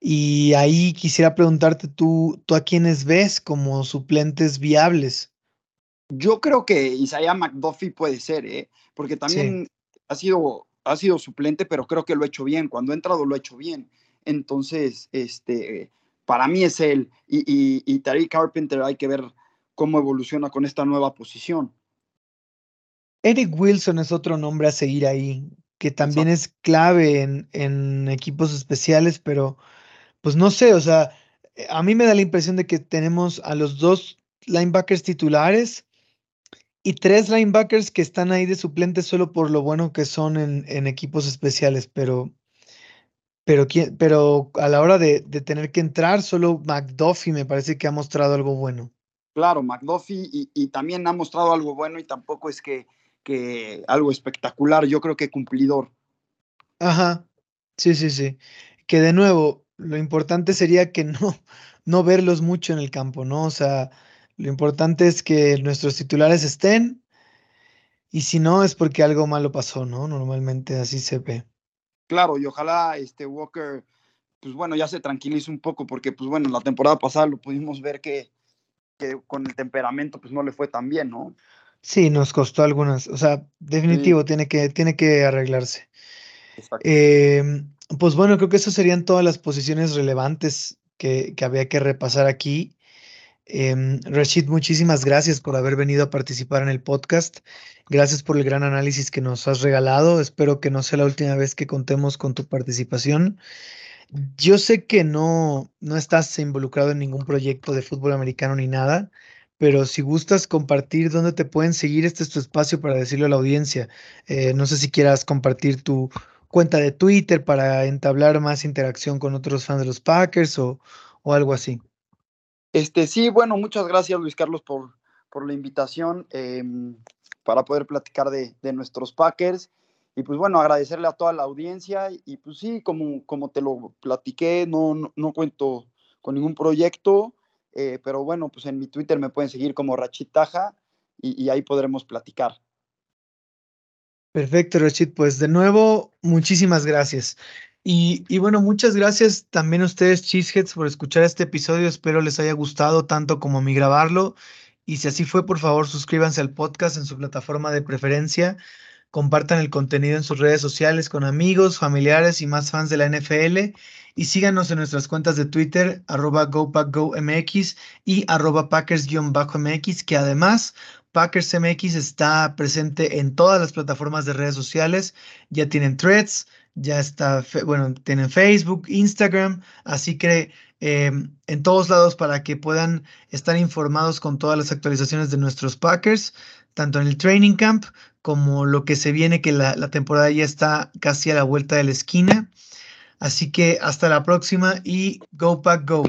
Y ahí quisiera preguntarte tú, ¿tú a quiénes ves como suplentes viables? Yo creo que Isaiah McDuffie puede ser, ¿eh? porque también ha, sido, ha sido suplente, pero creo que lo ha hecho bien. Cuando ha entrado lo ha hecho bien. Entonces, este, para mí es él. Y, y, y Tariq Carpenter hay que ver cómo evoluciona con esta nueva posición. Eric Wilson es otro nombre a seguir ahí, que también es clave en, en, equipos especiales, pero pues no sé, o sea, a mí me da la impresión de que tenemos a los dos linebackers titulares y tres linebackers que están ahí de suplentes solo por lo bueno que son en, equipos especiales, pero, pero, pero a la hora de, tener que entrar, solo McDuffie me parece que ha mostrado algo bueno. Claro, McDuffie y, también ha mostrado algo bueno y tampoco es que, que algo espectacular, yo creo que cumplidor. Ajá, sí, sí, sí. Que de nuevo, lo importante sería que no, no verlos mucho en el campo, ¿no? O sea, lo importante es que nuestros titulares estén y si no es porque algo malo pasó, ¿no? Normalmente así se ve. Claro, y ojalá este Walker, pues bueno, ya se tranquilice un poco porque, pues bueno, la temporada pasada lo pudimos ver que, que con el temperamento pues no le fue tan bien, ¿no? Sí, nos costó algunas, o sea, definitivo, tiene, que, tiene que arreglarse. Em, pues bueno, creo que esas serían todas las posiciones relevantes que, que había que repasar aquí. Eh, Rashid, muchísimas gracias por haber venido a participar en el podcast. Gracias por el gran análisis que nos has regalado. Espero que no sea la última vez que contemos con tu participación. Yo sé que no, no estás involucrado en ningún proyecto de fútbol americano ni nada, pero si gustas compartir dónde te pueden seguir, este es tu espacio para decirlo a la audiencia. Eh, no sé si quieras compartir tu cuenta de Twitter para entablar más interacción con otros fans de los Packers o, o algo así. Este, sí, bueno, muchas gracias Luis Carlos por, por la invitación em, para poder platicar de, nuestros Packers. Y pues bueno, agradecerle a toda la audiencia. Y pues sí, como, como te lo platiqué, no, no, cuento con ningún proyecto, eh, pero bueno, pues en mi Twitter me pueden seguir como Rachitaja y, y ahí podremos platicar. Perfecto, Rachid. Pues de nuevo, muchísimas gracias. Y, bueno, muchas gracias también a ustedes, Cheeseheads, por escuchar este episodio. Espero les haya gustado tanto como a mí grabarlo. Y si así fue, por favor, suscríbanse al podcast en su plataforma de preferencia. Compartan el contenido en sus redes sociales con amigos, familiares y más fans de la NFL. Y síganos en nuestras cuentas de Twitter, arroba GoPackGoMX y arroba Packers-MX, que además Packers MX está presente en todas las plataformas de redes sociales. Ya tienen threads, ya está, bueno, tienen Facebook, Instagram, así que eh, en todos lados para que puedan estar informados con todas las actualizaciones de nuestros Packers, tanto en el training camp como lo que se viene, que la temporada ya está casi a la vuelta de la esquina. Así que hasta la próxima y Go Pack Go.